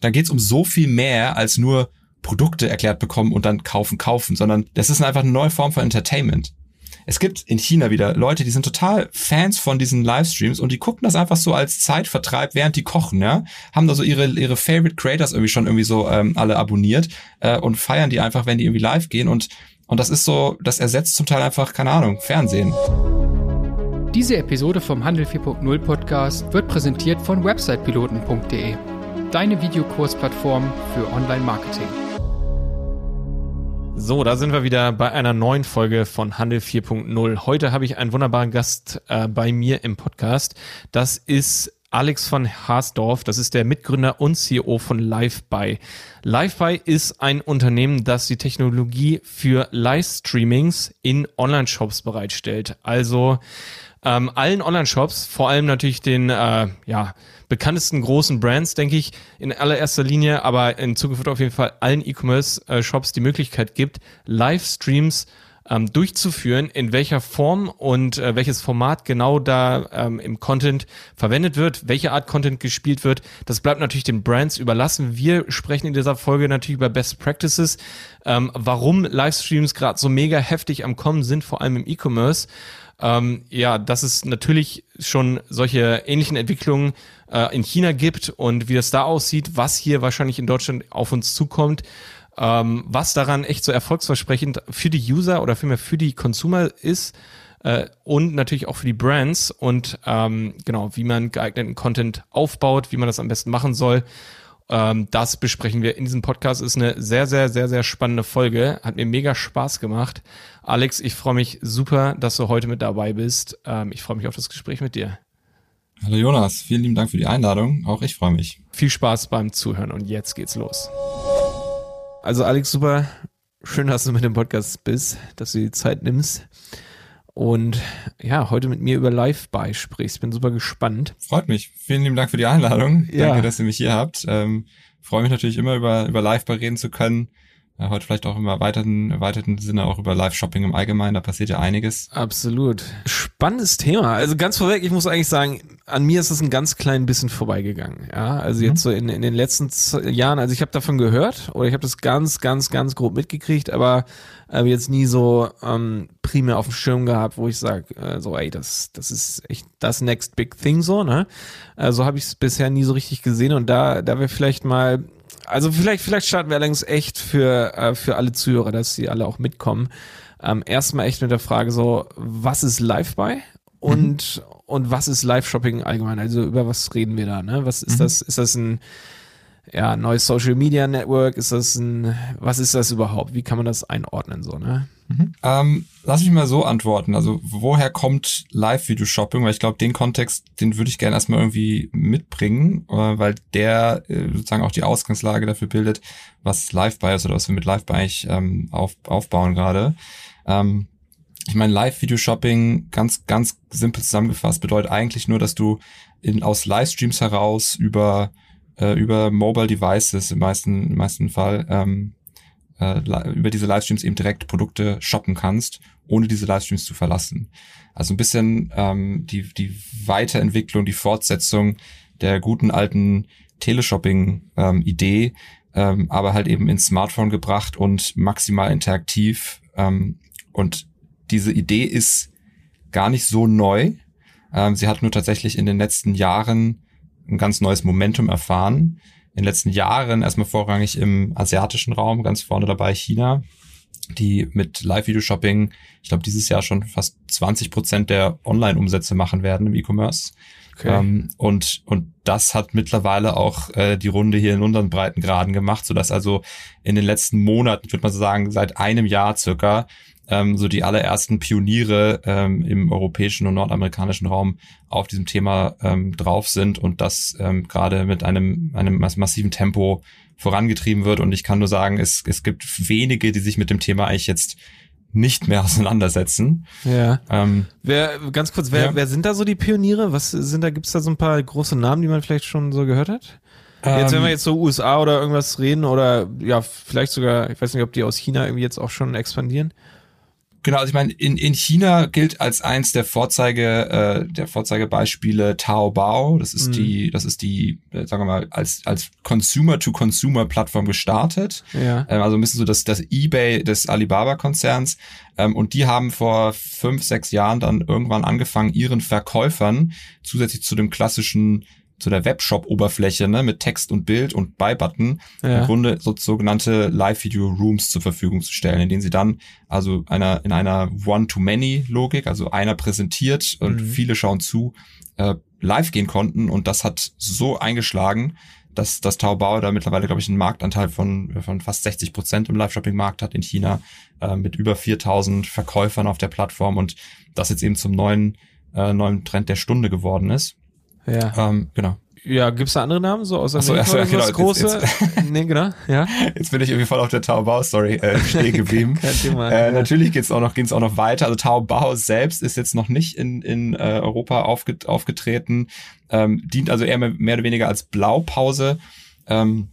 da geht's um so viel mehr als nur Produkte erklärt bekommen und dann kaufen, kaufen, sondern das ist einfach eine neue Form von Entertainment. Es gibt in China wieder Leute, die sind total Fans von diesen Livestreams und die gucken das einfach so als Zeitvertreib, während die kochen, ja. Haben da so ihre, ihre Favorite Creators irgendwie schon irgendwie so ähm, alle abonniert äh, und feiern die einfach, wenn die irgendwie live gehen und, und das ist so, das ersetzt zum Teil einfach, keine Ahnung, Fernsehen. Diese Episode vom Handel 4.0 Podcast wird präsentiert von websitepiloten.de, deine Videokursplattform für Online-Marketing. So, da sind wir wieder bei einer neuen Folge von Handel 4.0. Heute habe ich einen wunderbaren Gast äh, bei mir im Podcast. Das ist Alex von Haasdorf. Das ist der Mitgründer und CEO von LiveBuy. LiveBuy ist ein Unternehmen, das die Technologie für Livestreamings in Online-Shops bereitstellt. Also ähm, allen Online-Shops, vor allem natürlich den äh, ja, bekanntesten großen Brands, denke ich, in allererster Linie, aber in Zukunft auf jeden Fall allen E-Commerce-Shops die Möglichkeit gibt, Livestreams ähm, durchzuführen, in welcher Form und äh, welches Format genau da ähm, im Content verwendet wird, welche Art Content gespielt wird. Das bleibt natürlich den Brands überlassen. Wir sprechen in dieser Folge natürlich über Best Practices, ähm, warum Livestreams gerade so mega heftig am Kommen sind, vor allem im E-Commerce ähm, ja, dass es natürlich schon solche ähnlichen Entwicklungen äh, in China gibt und wie das da aussieht, was hier wahrscheinlich in Deutschland auf uns zukommt, ähm, was daran echt so erfolgsversprechend für die User oder vielmehr für die Consumer ist äh, und natürlich auch für die Brands und ähm, genau, wie man geeigneten Content aufbaut, wie man das am besten machen soll. Ähm, das besprechen wir in diesem Podcast. Ist eine sehr, sehr, sehr, sehr spannende Folge. Hat mir mega Spaß gemacht. Alex, ich freue mich super, dass du heute mit dabei bist. Ähm, ich freue mich auf das Gespräch mit dir. Hallo Jonas, vielen lieben Dank für die Einladung. Auch ich freue mich. Viel Spaß beim Zuhören und jetzt geht's los. Also Alex, super schön, dass du mit dem Podcast bist, dass du die Zeit nimmst und ja, heute mit mir über Live-Buy sprichst. Bin super gespannt. Freut mich. Vielen lieben Dank für die Einladung. Ja. Danke, dass ihr mich hier habt. Ähm, freue mich natürlich immer über, über Live-Buy reden zu können. Heute vielleicht auch im erweiterten, erweiterten Sinne auch über Live-Shopping im Allgemeinen, da passiert ja einiges. Absolut. Spannendes Thema. Also ganz vorweg, ich muss eigentlich sagen, an mir ist es ein ganz klein bisschen vorbeigegangen. Ja, also mhm. jetzt so in, in den letzten Jahren, also ich habe davon gehört oder ich habe das ganz, ganz, ganz grob mitgekriegt, aber äh, jetzt nie so ähm, primär auf dem Schirm gehabt, wo ich sage, äh, so, ey, das, das ist echt das next big thing so, ne? Also habe ich es bisher nie so richtig gesehen und da, da wäre vielleicht mal also vielleicht, vielleicht starten wir allerdings echt für, äh, für alle Zuhörer, dass sie alle auch mitkommen. Ähm, erstmal echt mit der Frage so, was ist Live-Buy? Und, mhm. und was ist Live-Shopping allgemein? Also über was reden wir da? Ne? Was ist mhm. das? Ist das ein ja, neues Social Media Network? Ist das ein, was ist das überhaupt? Wie kann man das einordnen so, ne? Mhm. Ähm, lass mich mal so antworten. Also, woher kommt Live-Video-Shopping? Weil ich glaube, den Kontext, den würde ich gerne erstmal irgendwie mitbringen, äh, weil der äh, sozusagen auch die Ausgangslage dafür bildet, was Live-Buy ist oder was wir mit Live-Buy eigentlich ähm, auf, aufbauen gerade. Ähm, ich meine, Live-Video-Shopping, ganz, ganz simpel zusammengefasst, bedeutet eigentlich nur, dass du in, aus Livestreams heraus über, äh, über Mobile Devices im meisten, im meisten Fall ähm, äh, über diese Livestreams eben direkt Produkte shoppen kannst, ohne diese Livestreams zu verlassen. Also ein bisschen ähm, die, die Weiterentwicklung, die Fortsetzung der guten alten Teleshopping-Idee, ähm, ähm, aber halt eben ins Smartphone gebracht und maximal interaktiv. Ähm, und diese Idee ist gar nicht so neu. Ähm, sie hat nur tatsächlich in den letzten Jahren ein ganz neues Momentum erfahren in den letzten Jahren erstmal vorrangig im asiatischen Raum, ganz vorne dabei China, die mit Live-Video-Shopping, ich glaube, dieses Jahr schon fast 20 Prozent der Online-Umsätze machen werden im E-Commerce. Okay. Ähm, und, und das hat mittlerweile auch äh, die Runde hier in unseren Breitengraden gemacht, sodass also in den letzten Monaten, würde man so sagen, seit einem Jahr circa ähm, so die allerersten Pioniere ähm, im europäischen und nordamerikanischen Raum auf diesem Thema ähm, drauf sind und das ähm, gerade mit einem, einem massiven Tempo vorangetrieben wird. Und ich kann nur sagen, es, es gibt wenige, die sich mit dem Thema eigentlich jetzt nicht mehr auseinandersetzen. Ja. Ähm, wer, ganz kurz, wer, ja. wer sind da so die Pioniere? Was sind da, gibt's da so ein paar große Namen, die man vielleicht schon so gehört hat? Jetzt, wenn wir ähm, jetzt so USA oder irgendwas reden oder ja, vielleicht sogar, ich weiß nicht, ob die aus China irgendwie jetzt auch schon expandieren. Genau, also ich meine, in, in China gilt als eins der Vorzeige, äh, der Vorzeigebeispiele Taobao. Das ist mhm. die, das ist die, äh, sagen wir mal, als, als Consumer-to-Consumer-Plattform gestartet. Ja. Ähm, also ein bisschen so das, das Ebay des Alibaba-Konzerns. Ähm, und die haben vor fünf, sechs Jahren dann irgendwann angefangen, ihren Verkäufern zusätzlich zu dem klassischen zu der Webshop-Oberfläche ne, mit Text und Bild und Buy-Button ja. im Grunde so sogenannte Live-Video-Rooms zur Verfügung zu stellen, in denen sie dann also einer in einer One-to-Many-Logik, also einer präsentiert und mhm. viele schauen zu, äh, live gehen konnten und das hat so eingeschlagen, dass das Taobao da mittlerweile, glaube ich, einen Marktanteil von, von fast 60 Prozent im Live-Shopping-Markt hat in China, äh, mit über 4000 Verkäufern auf der Plattform und das jetzt eben zum neuen, äh, neuen Trend der Stunde geworden ist. Ja. Ähm, genau. Ja, gibt's da andere Namen so aus Amerika so, ja, genau, das große? Jetzt, jetzt, nee, genau, ja. Jetzt bin ich irgendwie voll auf der Taobao-Story äh, stehen geblieben. Kein Thema. Äh, ja. Natürlich geht's auch noch, ging's auch noch weiter. Also Taobao selbst ist jetzt noch nicht in, in äh, Europa aufget aufgetreten, ähm, dient also eher mehr, mehr oder weniger als Blaupause. Ähm,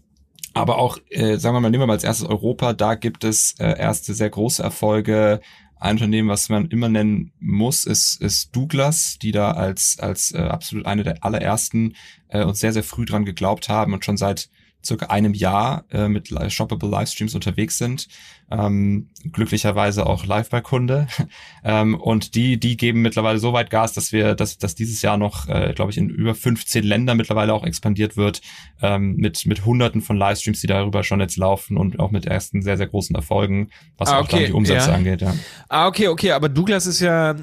aber auch, äh, sagen wir mal, nehmen wir mal als erstes Europa, da gibt es äh, erste sehr große Erfolge ein Unternehmen, was man immer nennen muss, ist, ist Douglas, die da als, als äh, absolut eine der allerersten äh, und sehr, sehr früh dran geglaubt haben und schon seit circa einem Jahr äh, mit shoppable Livestreams unterwegs sind. Ähm, glücklicherweise auch live bei Kunde. ähm, und die, die geben mittlerweile so weit Gas, dass wir, dass, dass dieses Jahr noch, äh, glaube ich, in über 15 Ländern mittlerweile auch expandiert wird, ähm, mit, mit hunderten von Livestreams, die darüber schon jetzt laufen und auch mit ersten sehr, sehr großen Erfolgen, was ah, okay. auch dann die Umsätze ja. angeht, ja. Ah, okay, okay, aber Douglas ist ja äh,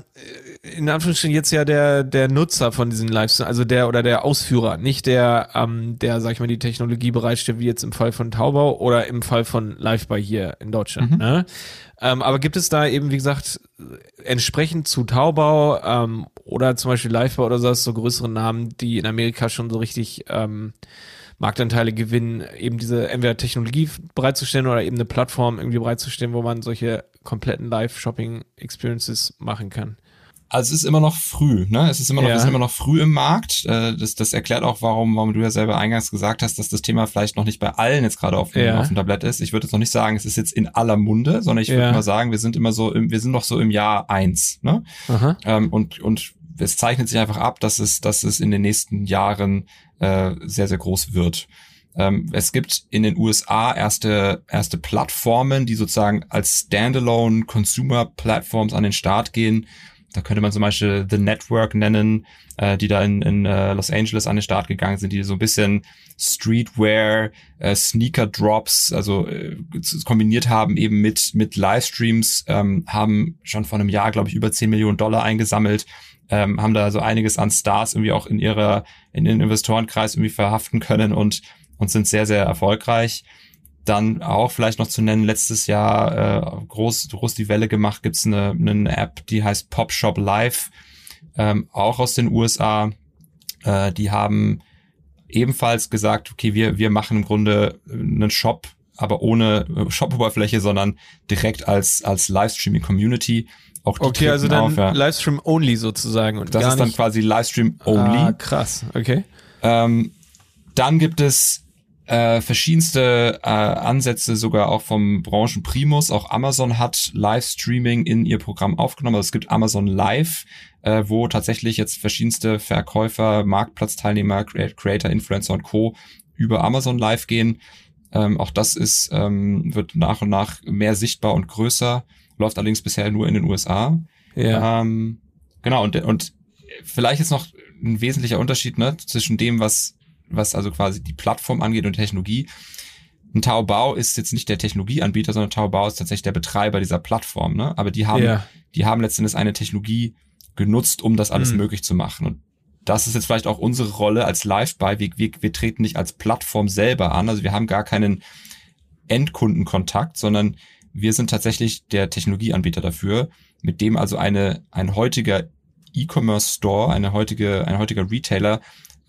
in Anführungsstrichen jetzt ja der, der Nutzer von diesen Livestreams, also der oder der Ausführer, nicht der, ähm, der, sag ich mal, die Technologie bereitstellt, wie jetzt im Fall von Taubau oder im Fall von Liveby hier in Deutschland. Mhm. Ne? Ähm, aber gibt es da eben, wie gesagt, entsprechend zu Taubau ähm, oder zum Beispiel Liveby oder so, so größere Namen, die in Amerika schon so richtig ähm, Marktanteile gewinnen, eben diese entweder Technologie bereitzustellen oder eben eine Plattform irgendwie bereitzustellen, wo man solche kompletten Live-Shopping-Experiences machen kann? Also es ist immer noch früh, ne? Es ist immer noch, ja. es ist immer noch früh im Markt. Äh, das, das erklärt auch, warum, warum du ja selber eingangs gesagt hast, dass das Thema vielleicht noch nicht bei allen jetzt gerade auf, dem, ja. auf dem Tablett ist. Ich würde jetzt noch nicht sagen, es ist jetzt in aller Munde, sondern ich würde ja. mal sagen, wir sind immer so, im, wir sind noch so im Jahr eins, ne? Ähm, und, und es zeichnet sich einfach ab, dass es, dass es in den nächsten Jahren äh, sehr, sehr groß wird. Ähm, es gibt in den USA erste, erste Plattformen, die sozusagen als Standalone Consumer Platforms an den Start gehen da könnte man zum Beispiel The Network nennen, äh, die da in, in äh, Los Angeles an den Start gegangen sind, die so ein bisschen Streetwear, äh, Sneaker Drops, also äh, kombiniert haben eben mit mit Livestreams, ähm, haben schon vor einem Jahr, glaube ich, über 10 Millionen Dollar eingesammelt, ähm, haben da so einiges an Stars irgendwie auch in ihrer in den Investorenkreis irgendwie verhaften können und und sind sehr sehr erfolgreich. Dann auch vielleicht noch zu nennen, letztes Jahr äh, groß, groß die Welle gemacht, gibt's eine, eine App, die heißt Pop Shop Live, ähm, auch aus den USA. Äh, die haben ebenfalls gesagt, okay, wir, wir machen im Grunde einen Shop, aber ohne Shop-Oberfläche, sondern direkt als, als Livestreaming-Community. Auch okay, also dann auf, ja. Livestream-only sozusagen. Und das ist dann quasi Livestream-only. Ah, krass, okay. Ähm, dann gibt es äh, verschiedenste äh, Ansätze sogar auch vom Branchenprimus. Auch Amazon hat Livestreaming in ihr Programm aufgenommen. Also es gibt Amazon Live, äh, wo tatsächlich jetzt verschiedenste Verkäufer, Marktplatzteilnehmer, Creator, Influencer und Co. über Amazon Live gehen. Ähm, auch das ist, ähm, wird nach und nach mehr sichtbar und größer, läuft allerdings bisher nur in den USA. Ja. Ähm, genau, und, und vielleicht ist noch ein wesentlicher Unterschied ne, zwischen dem, was was also quasi die Plattform angeht und Technologie. Ein Taobao ist jetzt nicht der Technologieanbieter, sondern Taobao ist tatsächlich der Betreiber dieser Plattform. Ne? Aber die haben, yeah. die haben letztendlich eine Technologie genutzt, um das alles mhm. möglich zu machen. Und das ist jetzt vielleicht auch unsere Rolle als Live-Buy. Wir, wir, wir treten nicht als Plattform selber an. Also wir haben gar keinen Endkundenkontakt, sondern wir sind tatsächlich der Technologieanbieter dafür, mit dem also eine, ein heutiger E-Commerce Store, eine heutige, ein heutiger Retailer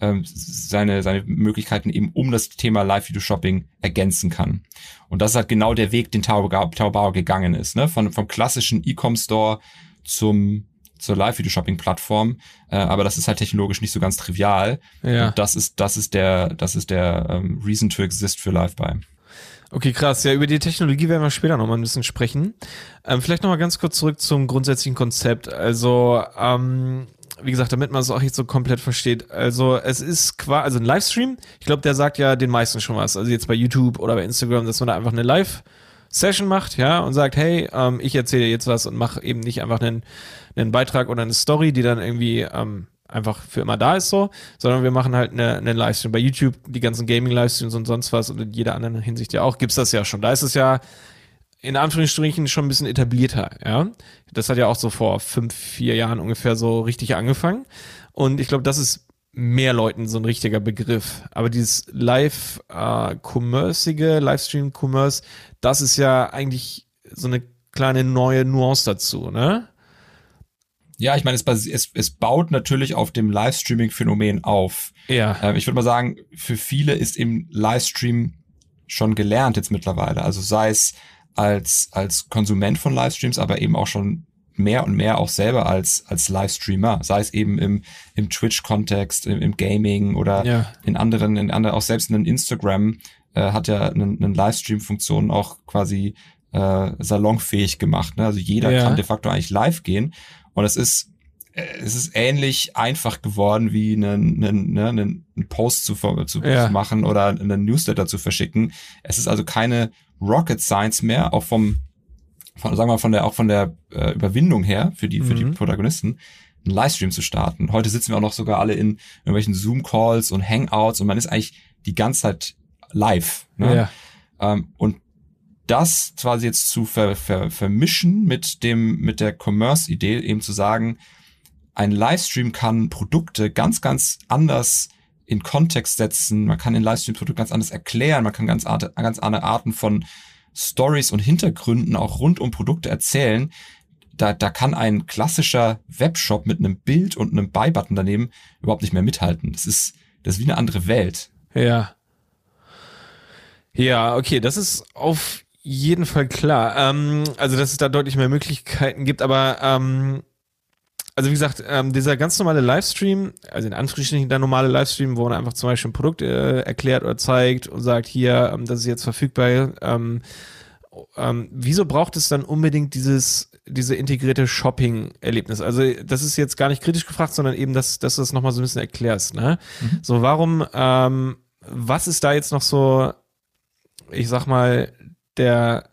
ähm, seine, seine Möglichkeiten eben um das Thema Live-Video-Shopping ergänzen kann. Und das ist halt genau der Weg, den Taobao gegangen ist, ne? Von, vom klassischen E-Com-Store zum zur Live-Video-Shopping-Plattform, äh, aber das ist halt technologisch nicht so ganz trivial. Ja. Und das ist, das ist der, das ist der ähm, Reason to exist für LiveBuy. Okay, krass. Ja, über die Technologie werden wir später nochmal ein bisschen sprechen. Ähm, vielleicht nochmal ganz kurz zurück zum grundsätzlichen Konzept. Also, ähm, wie gesagt, damit man es auch nicht so komplett versteht. Also, es ist quasi, also ein Livestream. Ich glaube, der sagt ja den meisten schon was. Also jetzt bei YouTube oder bei Instagram, dass man da einfach eine Live- Session macht, ja, und sagt, hey, ähm, ich erzähle jetzt was und mache eben nicht einfach einen, einen Beitrag oder eine Story, die dann irgendwie ähm, einfach für immer da ist so, sondern wir machen halt eine, eine Livestream. Bei YouTube, die ganzen Gaming-Livestreams und sonst was und in jeder anderen Hinsicht ja auch, gibt's das ja schon. Da ist es ja in Anführungsstrichen schon ein bisschen etablierter, ja. Das hat ja auch so vor fünf, vier Jahren ungefähr so richtig angefangen. Und ich glaube, das ist mehr Leuten so ein richtiger Begriff. Aber dieses Live-Commercige, äh, Livestream-Commerce, das ist ja eigentlich so eine kleine neue Nuance dazu, ne? Ja, ich meine, es, es, es baut natürlich auf dem Livestreaming-Phänomen auf. Ja. Ähm, ich würde mal sagen, für viele ist im Livestream schon gelernt jetzt mittlerweile. Also sei es als, als Konsument von Livestreams, aber eben auch schon mehr und mehr auch selber als, als Livestreamer, sei es eben im, im Twitch-Kontext, im, im, Gaming oder ja. in anderen, in anderen, auch selbst in Instagram äh, hat ja eine, eine Livestream-Funktion auch quasi äh, salonfähig gemacht. Ne? Also jeder ja. kann de facto eigentlich live gehen und es ist, es ist ähnlich einfach geworden, wie einen, einen, ne, einen Post zu, zu, ja. machen oder einen Newsletter zu verschicken. Es ist also keine Rocket Science mehr, auch vom, von, sagen wir von der, auch von der äh, Überwindung her für die, mhm. für die mhm. Protagonisten, einen Livestream zu starten. Heute sitzen wir auch noch sogar alle in irgendwelchen Zoom-Calls und Hangouts und man ist eigentlich die ganze Zeit live. Ne? Ja. Ähm, und das quasi jetzt zu ver, ver, vermischen mit dem, mit der Commerce-Idee, eben zu sagen, ein Livestream kann Produkte ganz, ganz anders in Kontext setzen, man kann den Livestream-Produkt ganz anders erklären, man kann ganz, ganz andere Arten von Stories und Hintergründen auch rund um Produkte erzählen. Da, da kann ein klassischer Webshop mit einem Bild und einem Buy-Button daneben überhaupt nicht mehr mithalten. Das ist, das ist wie eine andere Welt. Ja. Ja, okay, das ist auf jeden Fall klar. Ähm, also, dass es da deutlich mehr Möglichkeiten gibt, aber ähm, also wie gesagt, ähm, dieser ganz normale Livestream, also in Anführungsstrichen der normale Livestream, wo man einfach zum Beispiel ein Produkt äh, erklärt oder zeigt und sagt, hier, ähm, das ist jetzt verfügbar. Ähm, ähm, wieso braucht es dann unbedingt dieses diese integrierte Shopping-Erlebnis? Also das ist jetzt gar nicht kritisch gefragt, sondern eben, dass, dass du das nochmal so ein bisschen erklärst. Ne? Mhm. So, warum, ähm, was ist da jetzt noch so, ich sag mal, der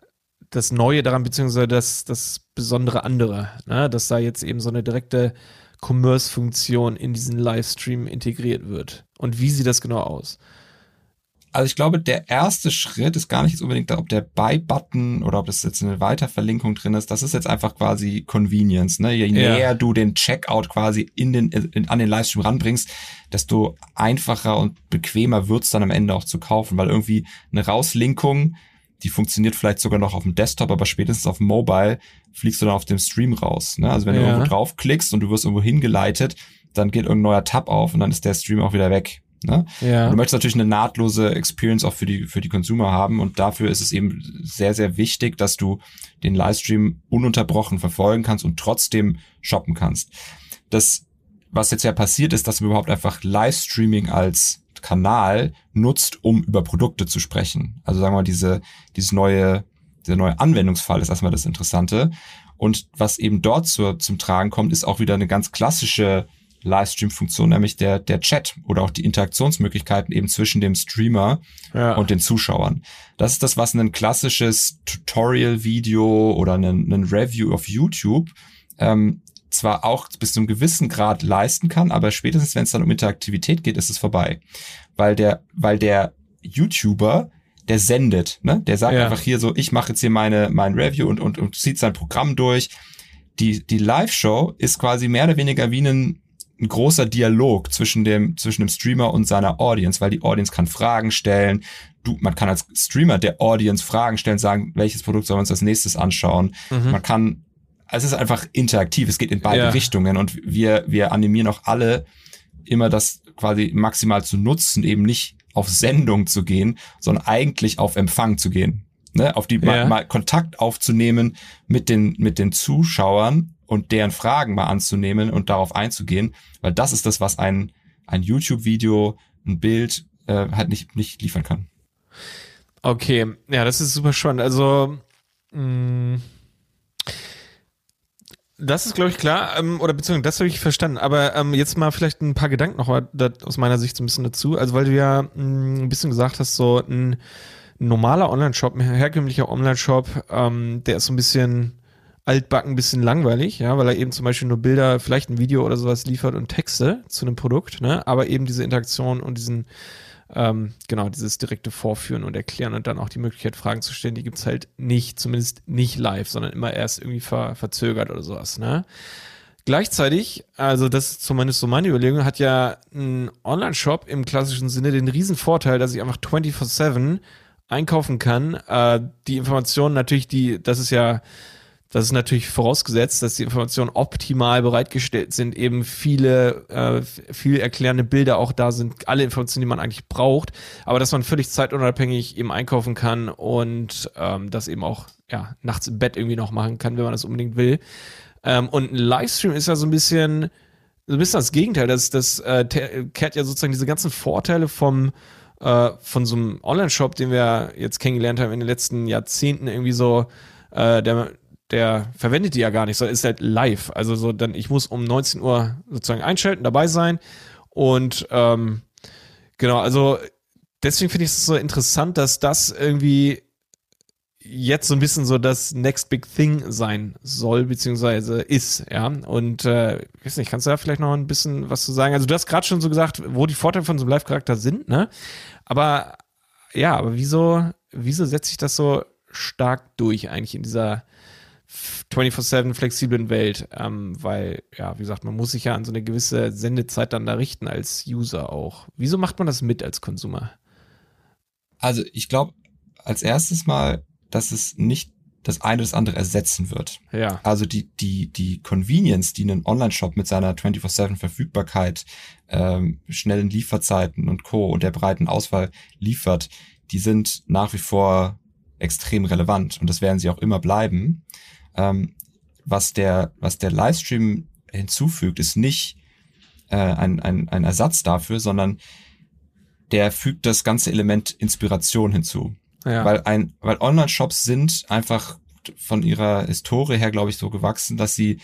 das Neue daran, beziehungsweise das, das besondere andere, ne? dass da jetzt eben so eine direkte Commerce-Funktion in diesen Livestream integriert wird. Und wie sieht das genau aus? Also ich glaube, der erste Schritt ist gar nicht jetzt unbedingt, ob der Buy-Button oder ob das jetzt eine Weiterverlinkung drin ist. Das ist jetzt einfach quasi Convenience. Ne? Je ja. näher du den Checkout quasi in den, in, an den Livestream ranbringst, desto einfacher und bequemer wird's dann am Ende auch zu kaufen, weil irgendwie eine Rauslinkung die funktioniert vielleicht sogar noch auf dem Desktop, aber spätestens auf dem Mobile fliegst du dann auf dem Stream raus. Ne? Also wenn ja. du irgendwo draufklickst und du wirst irgendwo hingeleitet, dann geht irgendein neuer Tab auf und dann ist der Stream auch wieder weg. Ne? Ja. Und du möchtest natürlich eine nahtlose Experience auch für die, für die Consumer haben und dafür ist es eben sehr, sehr wichtig, dass du den Livestream ununterbrochen verfolgen kannst und trotzdem shoppen kannst. Das, was jetzt ja passiert ist, dass wir überhaupt einfach Livestreaming als Kanal nutzt, um über Produkte zu sprechen. Also sagen wir mal, diese, dieses neue, dieser neue Anwendungsfall ist erstmal das Interessante. Und was eben dort zur, zum Tragen kommt, ist auch wieder eine ganz klassische Livestream-Funktion, nämlich der, der Chat oder auch die Interaktionsmöglichkeiten eben zwischen dem Streamer ja. und den Zuschauern. Das ist das, was ein klassisches Tutorial-Video oder ein, ein Review auf YouTube ähm, zwar auch bis zu einem gewissen Grad leisten kann, aber spätestens, wenn es dann um Interaktivität geht, ist es vorbei. Weil der, weil der YouTuber, der sendet, ne? Der sagt ja. einfach hier so, ich mache jetzt hier meine, mein Review und, und, und zieht sein Programm durch. Die, die Live-Show ist quasi mehr oder weniger wie ein, ein großer Dialog zwischen dem, zwischen dem Streamer und seiner Audience, weil die Audience kann Fragen stellen. Du, man kann als Streamer der Audience Fragen stellen, sagen, welches Produkt sollen wir uns als nächstes anschauen. Mhm. Man kann es ist einfach interaktiv, es geht in beide ja. Richtungen und wir, wir animieren auch alle immer das quasi maximal zu nutzen, eben nicht auf Sendung zu gehen, sondern eigentlich auf Empfang zu gehen. Ne? Auf die ja. mal, mal Kontakt aufzunehmen mit den, mit den Zuschauern und deren Fragen mal anzunehmen und darauf einzugehen, weil das ist das, was ein, ein YouTube-Video, ein Bild äh, halt nicht, nicht liefern kann. Okay, ja, das ist super spannend. Also, mh, mm, das ist, glaube ich, klar, ähm, oder beziehungsweise das habe ich verstanden. Aber ähm, jetzt mal vielleicht ein paar Gedanken noch aus meiner Sicht so ein bisschen dazu. Also, weil du ja mh, mm, ein bisschen gesagt hast, so ein normaler Online-Shop, ein herkömmlicher Online-Shop, ähm, der ist so ein bisschen altbacken, ein bisschen langweilig, ja, weil er eben zum Beispiel nur Bilder, vielleicht ein Video oder sowas liefert und Texte zu einem Produkt, ne, aber eben diese Interaktion und diesen, ähm, genau, dieses direkte Vorführen und Erklären und dann auch die Möglichkeit, Fragen zu stellen, die gibt's halt nicht, zumindest nicht live, sondern immer erst irgendwie ver verzögert oder sowas, ne. Gleichzeitig, also das ist zumindest so meine Überlegung, hat ja ein Online-Shop im klassischen Sinne den riesen Vorteil, dass ich einfach 24-7 einkaufen kann. Äh, die Informationen natürlich, die, das ist ja das ist natürlich vorausgesetzt, dass die Informationen optimal bereitgestellt sind, eben viele, äh, viel erklärende Bilder auch da sind, alle Informationen, die man eigentlich braucht, aber dass man völlig zeitunabhängig eben einkaufen kann und ähm, das eben auch ja, nachts im Bett irgendwie noch machen kann, wenn man das unbedingt will. Ähm, und ein Livestream ist ja so ein bisschen, so ein bisschen das Gegenteil. Das, das äh, kehrt ja sozusagen diese ganzen Vorteile vom äh, von so einem Online-Shop, den wir jetzt kennengelernt haben in den letzten Jahrzehnten, irgendwie so, äh, der der verwendet die ja gar nicht, sondern ist halt live. Also so dann, ich muss um 19 Uhr sozusagen einschalten, dabei sein. Und ähm, genau, also deswegen finde ich es so interessant, dass das irgendwie jetzt so ein bisschen so das Next Big Thing sein soll, beziehungsweise ist, ja. Und äh, ich weiß nicht, kannst du da vielleicht noch ein bisschen was zu sagen? Also du hast gerade schon so gesagt, wo die Vorteile von so einem Live-Charakter sind, ne? Aber ja, aber wieso, wieso setzt sich das so stark durch eigentlich in dieser 24-7 flexiblen Welt, ähm, weil, ja, wie gesagt, man muss sich ja an so eine gewisse Sendezeit dann da richten als User auch. Wieso macht man das mit als Konsumer? Also ich glaube, als erstes mal, dass es nicht das eine das andere ersetzen wird. Ja. Also die, die, die Convenience, die ein Online-Shop mit seiner 24-7 Verfügbarkeit, ähm, schnellen Lieferzeiten und Co. und der breiten Auswahl liefert, die sind nach wie vor extrem relevant und das werden sie auch immer bleiben. Ähm, was der, was der Livestream hinzufügt, ist nicht äh, ein, ein, ein Ersatz dafür, sondern der fügt das ganze Element Inspiration hinzu. Ja. Weil ein, weil Online-Shops sind einfach von ihrer Historie her, glaube ich, so gewachsen, dass sie,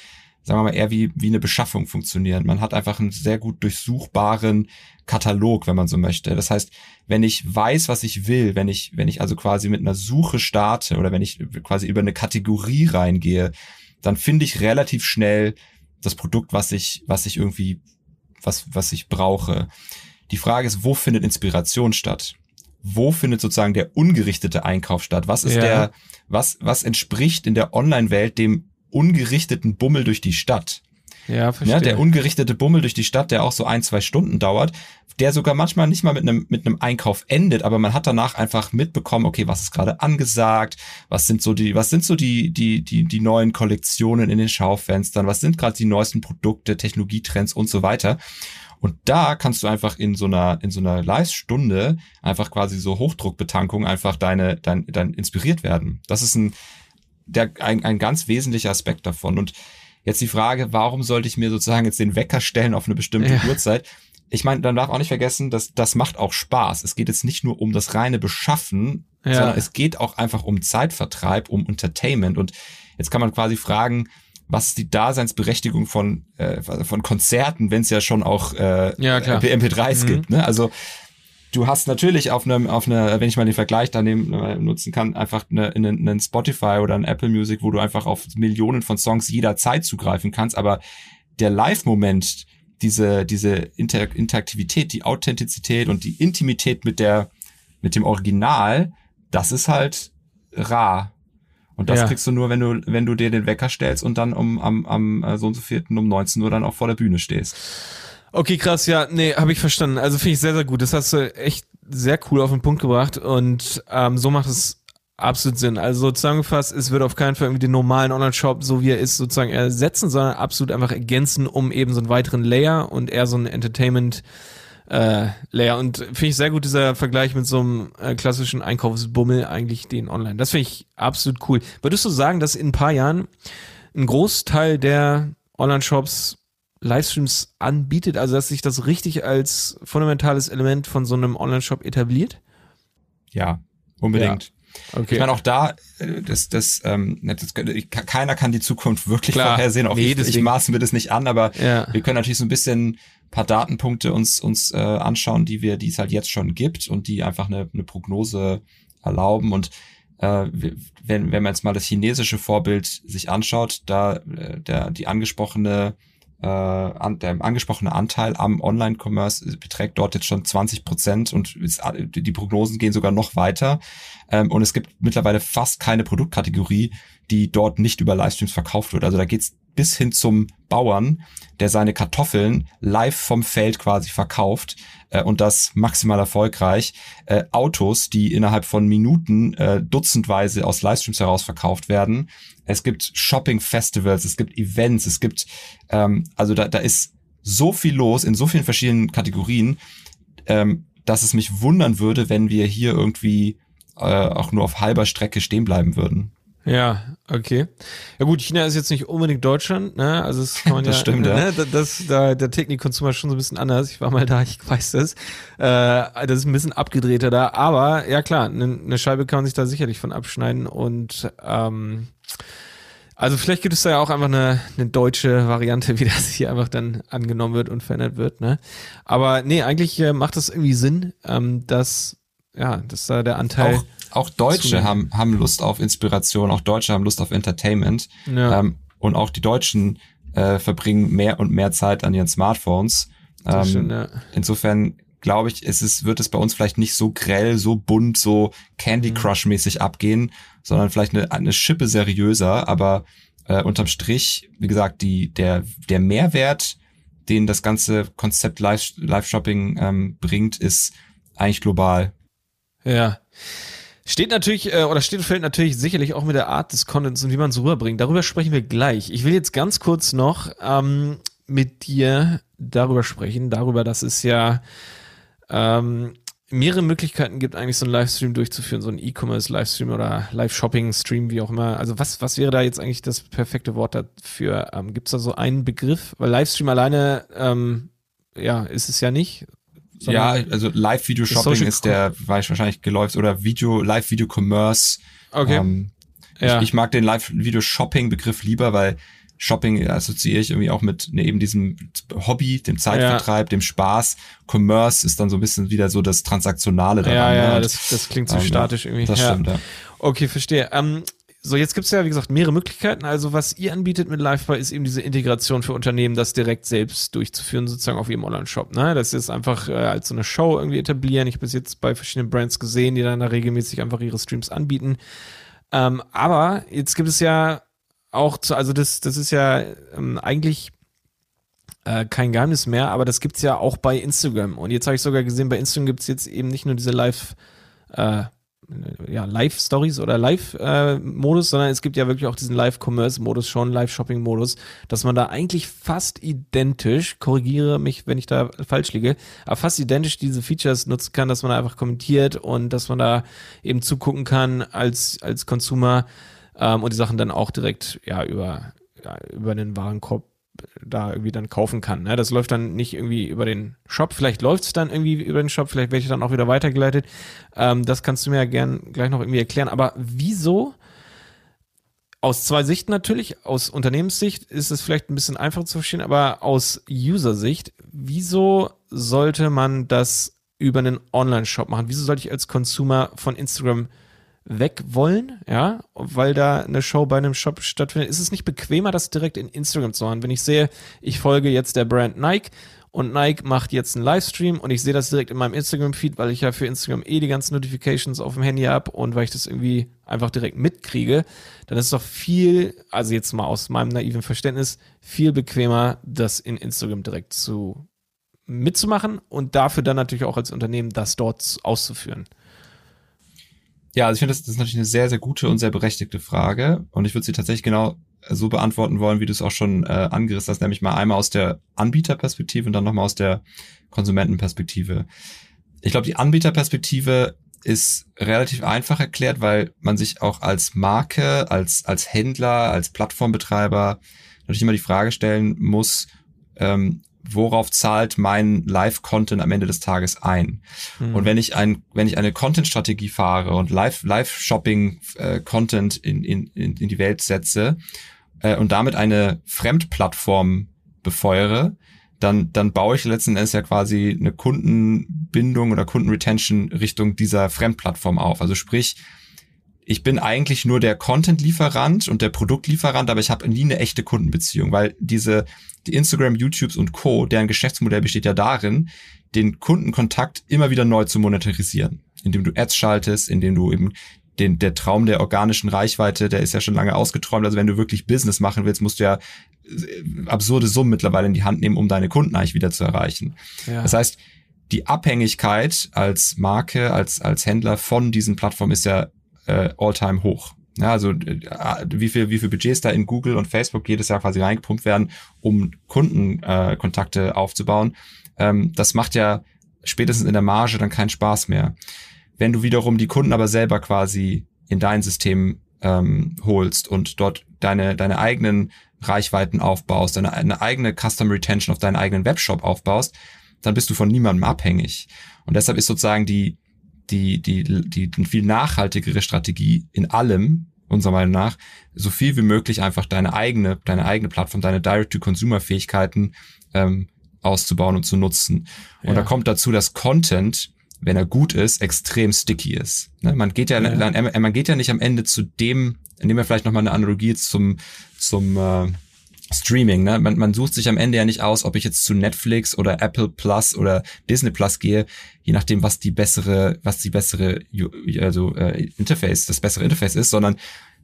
sagen wir mal, eher wie, wie eine Beschaffung funktionieren. Man hat einfach einen sehr gut durchsuchbaren Katalog, wenn man so möchte. Das heißt, wenn ich weiß, was ich will, wenn ich, wenn ich also quasi mit einer Suche starte oder wenn ich quasi über eine Kategorie reingehe, dann finde ich relativ schnell das Produkt, was ich, was ich irgendwie, was, was ich brauche. Die Frage ist, wo findet Inspiration statt? Wo findet sozusagen der ungerichtete Einkauf statt? Was ist ja. der, was, was entspricht in der Online-Welt dem ungerichteten Bummel durch die Stadt? Ja, verstehe. Ja, der ungerichtete Bummel durch die Stadt, der auch so ein, zwei Stunden dauert, der sogar manchmal nicht mal mit einem, mit einem Einkauf endet, aber man hat danach einfach mitbekommen, okay, was ist gerade angesagt, was sind so die, was sind so die, die, die, die neuen Kollektionen in den Schaufenstern, was sind gerade die neuesten Produkte, Technologietrends und so weiter. Und da kannst du einfach in so einer, in so einer Live-Stunde einfach quasi so Hochdruckbetankung einfach deine, dein, dein inspiriert werden. Das ist ein, der, ein, ein ganz wesentlicher Aspekt davon. Und Jetzt die Frage, warum sollte ich mir sozusagen jetzt den Wecker stellen auf eine bestimmte ja. Uhrzeit? Ich meine, dann darf auch nicht vergessen, dass das macht auch Spaß. Es geht jetzt nicht nur um das reine Beschaffen, ja. sondern es geht auch einfach um Zeitvertreib, um Entertainment. Und jetzt kann man quasi fragen, was ist die Daseinsberechtigung von äh, von Konzerten, wenn es ja schon auch äh, ja, MP3s mhm. gibt. Ne? Also du hast natürlich auf einem, auf einer, wenn ich mal den Vergleich daneben äh, nutzen kann, einfach eine, eine, einen Spotify oder ein Apple Music, wo du einfach auf Millionen von Songs jederzeit zugreifen kannst, aber der Live-Moment, diese, diese Inter Interaktivität, die Authentizität und die Intimität mit der, mit dem Original, das ist halt rar. Und das ja. kriegst du nur, wenn du, wenn du dir den Wecker stellst und dann um, am, am äh, so und so vierten um 19 Uhr dann auch vor der Bühne stehst. Okay, krass, ja, nee, habe ich verstanden. Also finde ich sehr, sehr gut. Das hast du echt sehr cool auf den Punkt gebracht und ähm, so macht es absolut Sinn. Also zusammengefasst, es wird auf keinen Fall irgendwie den normalen Online-Shop, so wie er ist, sozusagen ersetzen, sondern absolut einfach ergänzen, um eben so einen weiteren Layer und eher so ein Entertainment äh, Layer. Und finde ich sehr gut, dieser Vergleich mit so einem äh, klassischen Einkaufsbummel, eigentlich den Online. Das finde ich absolut cool. Würdest du sagen, dass in ein paar Jahren ein Großteil der Online-Shops Livestreams anbietet, also dass sich das richtig als fundamentales Element von so einem Online-Shop etabliert? Ja, unbedingt. Ja. Okay. Ich meine, auch da, äh, das, das, ähm, das, keiner kann die Zukunft wirklich Klar. vorhersehen. Auch Nee, ich, ich maßen mir das nicht an, aber Ja. wir können natürlich so ein bisschen paar Datenpunkte uns, uns äh, anschauen, die wir, die es halt jetzt schon gibt und die einfach eine, eine Prognose erlauben. Und äh, wir- wenn, wenn man jetzt mal das chinesische Vorbild sich anschaut, da äh, der, die angesprochene äh, an, der angesprochene Anteil am Online-Commerce beträgt dort jetzt schon 20 Prozent und ist, die die Prognosen gehen sogar noch weiter. Ähm, und es gibt mittlerweile fast keine Produktkategorie, die dort nicht über Livestreams verkauft wird. Also da geht's bis hin zum Bauern, der seine Kartoffeln live vom Feld quasi verkauft äh, und das maximal erfolgreich. Äh, Autos, die innerhalb von Minuten äh, dutzendweise aus Livestreams heraus verkauft werden. Es gibt Shopping-Festivals, es gibt Events, es gibt, ähm, also da, da ist so viel los in so vielen verschiedenen Kategorien, ähm, dass es mich wundern würde, wenn wir hier irgendwie äh, auch nur auf halber Strecke stehen bleiben würden. Ja, okay. Ja gut, China ist jetzt nicht unbedingt Deutschland, ne? Also es kann man Das ja, stimmt, ja. ne? Das, das, da, der Technikkonsum ist schon so ein bisschen anders. Ich war mal da, ich weiß das. Äh, das ist ein bisschen abgedrehter da, aber ja klar, eine ne Scheibe kann man sich da sicherlich von abschneiden und ähm, also vielleicht gibt es da ja auch einfach eine, eine deutsche Variante, wie das hier einfach dann angenommen wird und verändert wird, ne? Aber nee, eigentlich äh, macht das irgendwie Sinn, ähm, dass ja, dass da der Anteil Auch, auch Deutsche haben, haben Lust auf Inspiration, auch Deutsche haben Lust auf Entertainment. ja, Ähm, und auch die Deutschen äh, verbringen mehr und mehr Zeit an ihren Smartphones. Ähm, stimmt, ja. Insofern glaube ich, es ist, wird es bei uns vielleicht nicht so grell, so bunt, so Candy Mhm. Crush mäßig abgehen, sondern vielleicht eine, eine Schippe seriöser, aber äh, unterm Strich, wie gesagt, die, der, der Mehrwert, den das ganze Konzept Live- Live-Shopping ähm, bringt, ist eigentlich global. Ja. Steht natürlich, äh, oder steht und fällt natürlich sicherlich auch mit der Art des Contents und wie man es rüberbringt. Darüber sprechen wir gleich. Ich will jetzt ganz kurz noch ähm, mit dir darüber sprechen, darüber, dass es ja ähm, mehrere Möglichkeiten gibt, eigentlich so einen Livestream durchzuführen, so einen E-Commerce-Livestream oder Live-Shopping-Stream, wie auch immer. Also was, was wäre da jetzt eigentlich das perfekte Wort dafür? Ähm, Gibt es da so einen Begriff? Weil Livestream alleine, ähm, ja, ist es ja nicht. Ja, also Live-Video-Shopping ist der, ich wahrscheinlich geläuft, oder Video, Live-Video-Commerce. Okay. Ähm, ja. ich, ich mag den Live-Video-Shopping-Begriff lieber, weil Shopping assoziiere ich irgendwie auch mit ne, eben diesem Hobby, dem Zeitvertreib, dem Spaß. Commerce ist dann so ein bisschen wieder so das Transaktionale daran. ja, ne? ja, Und, das, das klingt zu ähm, statisch irgendwie. Das ja. stimmt, ja. Okay, verstehe. Ähm, so, jetzt gibt's ja, wie gesagt, mehrere Möglichkeiten. Also, was ihr anbietet mit Livebuy ist eben diese Integration für Unternehmen, das direkt selbst durchzuführen, sozusagen auf ihrem Online-Shop. Ne? Das ist einfach äh, als so eine Show irgendwie etablieren. Ich habe bis jetzt bei verschiedenen Brands gesehen, die dann da regelmäßig einfach ihre Streams anbieten. Ähm, aber jetzt gibt es ja auch, zu, also das, das ist ja ähm, eigentlich äh, kein Geheimnis mehr, aber das gibt's ja auch bei Instagram. Und jetzt habe ich sogar gesehen, bei Instagram gibt's jetzt eben nicht nur diese Live- äh, ja, Live-Stories oder Live-Modus, sondern es gibt ja wirklich auch diesen Live-Commerce-Modus schon, Live-Shopping-Modus, dass man da eigentlich fast identisch, korrigiere mich, wenn ich da falsch liege, aber fast identisch diese Features nutzen kann, dass man da einfach kommentiert und dass man da eben zugucken kann als, als Consumer ähm, und die Sachen dann auch direkt ja über, ja, über den Warenkorb da irgendwie dann kaufen kann. Ne? Das läuft dann nicht irgendwie über den Shop. Vielleicht läuft es dann irgendwie über den Shop, vielleicht werde ich dann auch wieder weitergeleitet. Ähm, das kannst du mir ja gern gleich noch irgendwie erklären. Aber wieso? Aus zwei Sichten natürlich. Aus Unternehmenssicht ist es vielleicht ein bisschen einfacher zu verstehen, aber aus User-Sicht, wieso sollte man das über einen Online-Shop machen? Wieso sollte ich als Consumer von Instagram weg wollen, ja, weil da eine Show bei einem Shop stattfindet, ist es nicht bequemer, das direkt in Instagram zu machen? Wenn ich sehe, ich folge jetzt der Brand Nike und Nike macht jetzt einen Livestream und ich sehe das direkt in meinem Instagram-Feed, weil ich ja für Instagram eh die ganzen Notifications auf dem Handy habe und weil ich das irgendwie einfach direkt mitkriege, dann ist es doch viel, also jetzt mal aus meinem naiven Verständnis, viel bequemer, das in Instagram direkt zu mitzumachen und dafür dann natürlich auch als Unternehmen das dort auszuführen. Ja, also ich finde, das, das ist natürlich eine sehr, sehr gute und sehr berechtigte Frage. Und ich würde sie tatsächlich genau so beantworten wollen, wie du es auch schon äh, angerissen hast, nämlich mal einmal aus der Anbieterperspektive und dann nochmal aus der Konsumentenperspektive. Ich glaube, die Anbieterperspektive ist relativ einfach erklärt, weil man sich auch als Marke, als, als Händler, als Plattformbetreiber natürlich immer die Frage stellen muss, ähm, worauf zahlt mein Live-Content am Ende des Tages ein? Mhm. Und wenn ich ein, wenn ich eine Content-Strategie fahre und Live, Live-Shopping-Content äh, in, in, in die Welt setze äh, und damit eine Fremdplattform befeuere, dann, dann baue ich letzten Endes ja quasi eine Kundenbindung oder Kundenretention Richtung dieser Fremdplattform auf. Also sprich, ich bin eigentlich nur der Content-Lieferant und der Produktlieferant, aber ich habe nie eine echte Kundenbeziehung, weil diese die Instagram, YouTubes und Co., deren Geschäftsmodell besteht ja darin, den Kundenkontakt immer wieder neu zu monetarisieren, indem du Ads schaltest, indem du eben den, der Traum der organischen Reichweite, der ist ja schon lange ausgeträumt. Also wenn du wirklich Business machen willst, musst du ja äh, absurde Summen mittlerweile in die Hand nehmen, um deine Kunden eigentlich wieder zu erreichen. Ja. Das heißt, die Abhängigkeit als Marke, als, als Händler von diesen Plattformen ist ja äh, all-time hoch. Ja, also äh, wie viel, wie viel Budgets da in Google und Facebook jedes Jahr quasi reingepumpt werden, um Kundenkontakte äh, aufzubauen. Ähm, das macht ja spätestens in der Marge dann keinen Spaß mehr. Wenn du wiederum die Kunden aber selber quasi in dein System ähm, holst und dort deine, deine eigenen Reichweiten aufbaust, deine, eine eigene Custom Retention auf deinen eigenen Webshop aufbaust, dann bist du von niemandem abhängig. Und deshalb ist sozusagen die, die, die, die, die viel nachhaltigere Strategie in allem, unserer Meinung nach, so viel wie möglich einfach deine eigene, deine eigene Plattform, deine Direct-to-Consumer-Fähigkeiten ähm, auszubauen und zu nutzen. Und ja. da kommt dazu, dass Content, wenn er gut ist, extrem sticky ist. Ne? Man geht ja, ja, man geht ja nicht am Ende zu dem, nehmen wir vielleicht nochmal eine Analogie zum, zum äh, Streaming, ne? Man, man sucht sich am Ende ja nicht aus, ob ich jetzt zu Netflix oder Apple Plus oder Disney Plus gehe, je nachdem, was die bessere, was die bessere, also äh, Interface, das bessere Interface ist, sondern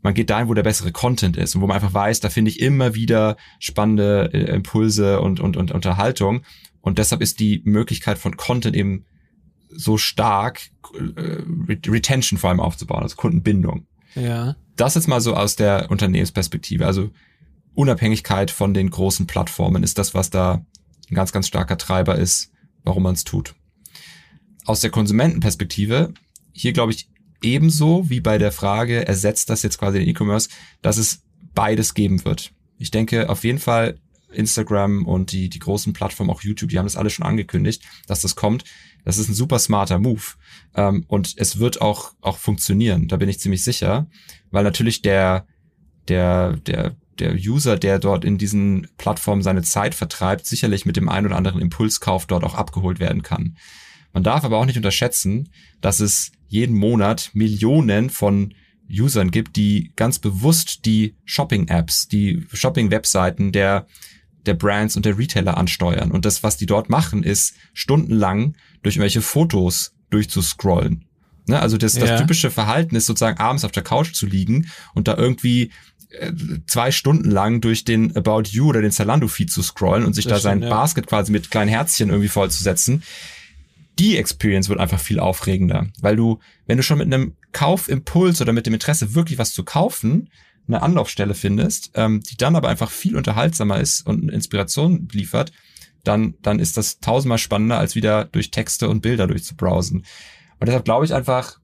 man geht dahin, wo der bessere Content ist und wo man einfach weiß, da finde ich immer wieder spannende äh, Impulse und, und, und Unterhaltung. Und deshalb ist die Möglichkeit von Content eben so stark, äh, Retention vor allem aufzubauen, also Kundenbindung. Ja. Das jetzt mal so aus der Unternehmensperspektive. Also Unabhängigkeit von den großen Plattformen ist das, was da ein ganz, ganz starker Treiber ist, warum man es tut. Aus der Konsumentenperspektive, hier glaube ich ebenso wie bei der Frage, ersetzt das jetzt quasi den E-Commerce, dass es beides geben wird. Ich denke auf jeden Fall Instagram und die, die großen Plattformen, auch YouTube, die haben das alle schon angekündigt, dass das kommt. Das ist ein super smarter Move. Ähm, und es wird auch, auch funktionieren, da bin ich ziemlich sicher, weil natürlich der, der, der der User, der dort in diesen Plattformen seine Zeit vertreibt, sicherlich mit dem einen oder anderen Impulskauf dort auch abgeholt werden kann. Man darf aber auch nicht unterschätzen, dass es jeden Monat Millionen von Usern gibt, die ganz bewusst die Shopping-Apps, die Shopping-Webseiten der, der Brands und der Retailer ansteuern. Und das, was die dort machen, ist stundenlang durch irgendwelche Fotos durchzuscrollen. Ne? Also das, das typische Verhalten ist sozusagen abends auf der Couch zu liegen und da irgendwie zwei Stunden lang durch den About You oder den Zalando-Feed zu scrollen und sich das da sein ja. Basket quasi mit kleinen Herzchen irgendwie vollzusetzen. Die Experience wird einfach viel aufregender, weil du, wenn du schon mit einem Kaufimpuls oder mit dem Interesse wirklich was zu kaufen, eine Anlaufstelle findest, ähm, die dann aber einfach viel unterhaltsamer ist und Inspiration liefert, dann, dann ist das tausendmal spannender, als wieder durch Texte und Bilder durchzubrowsen. Und deshalb glaube ich einfach,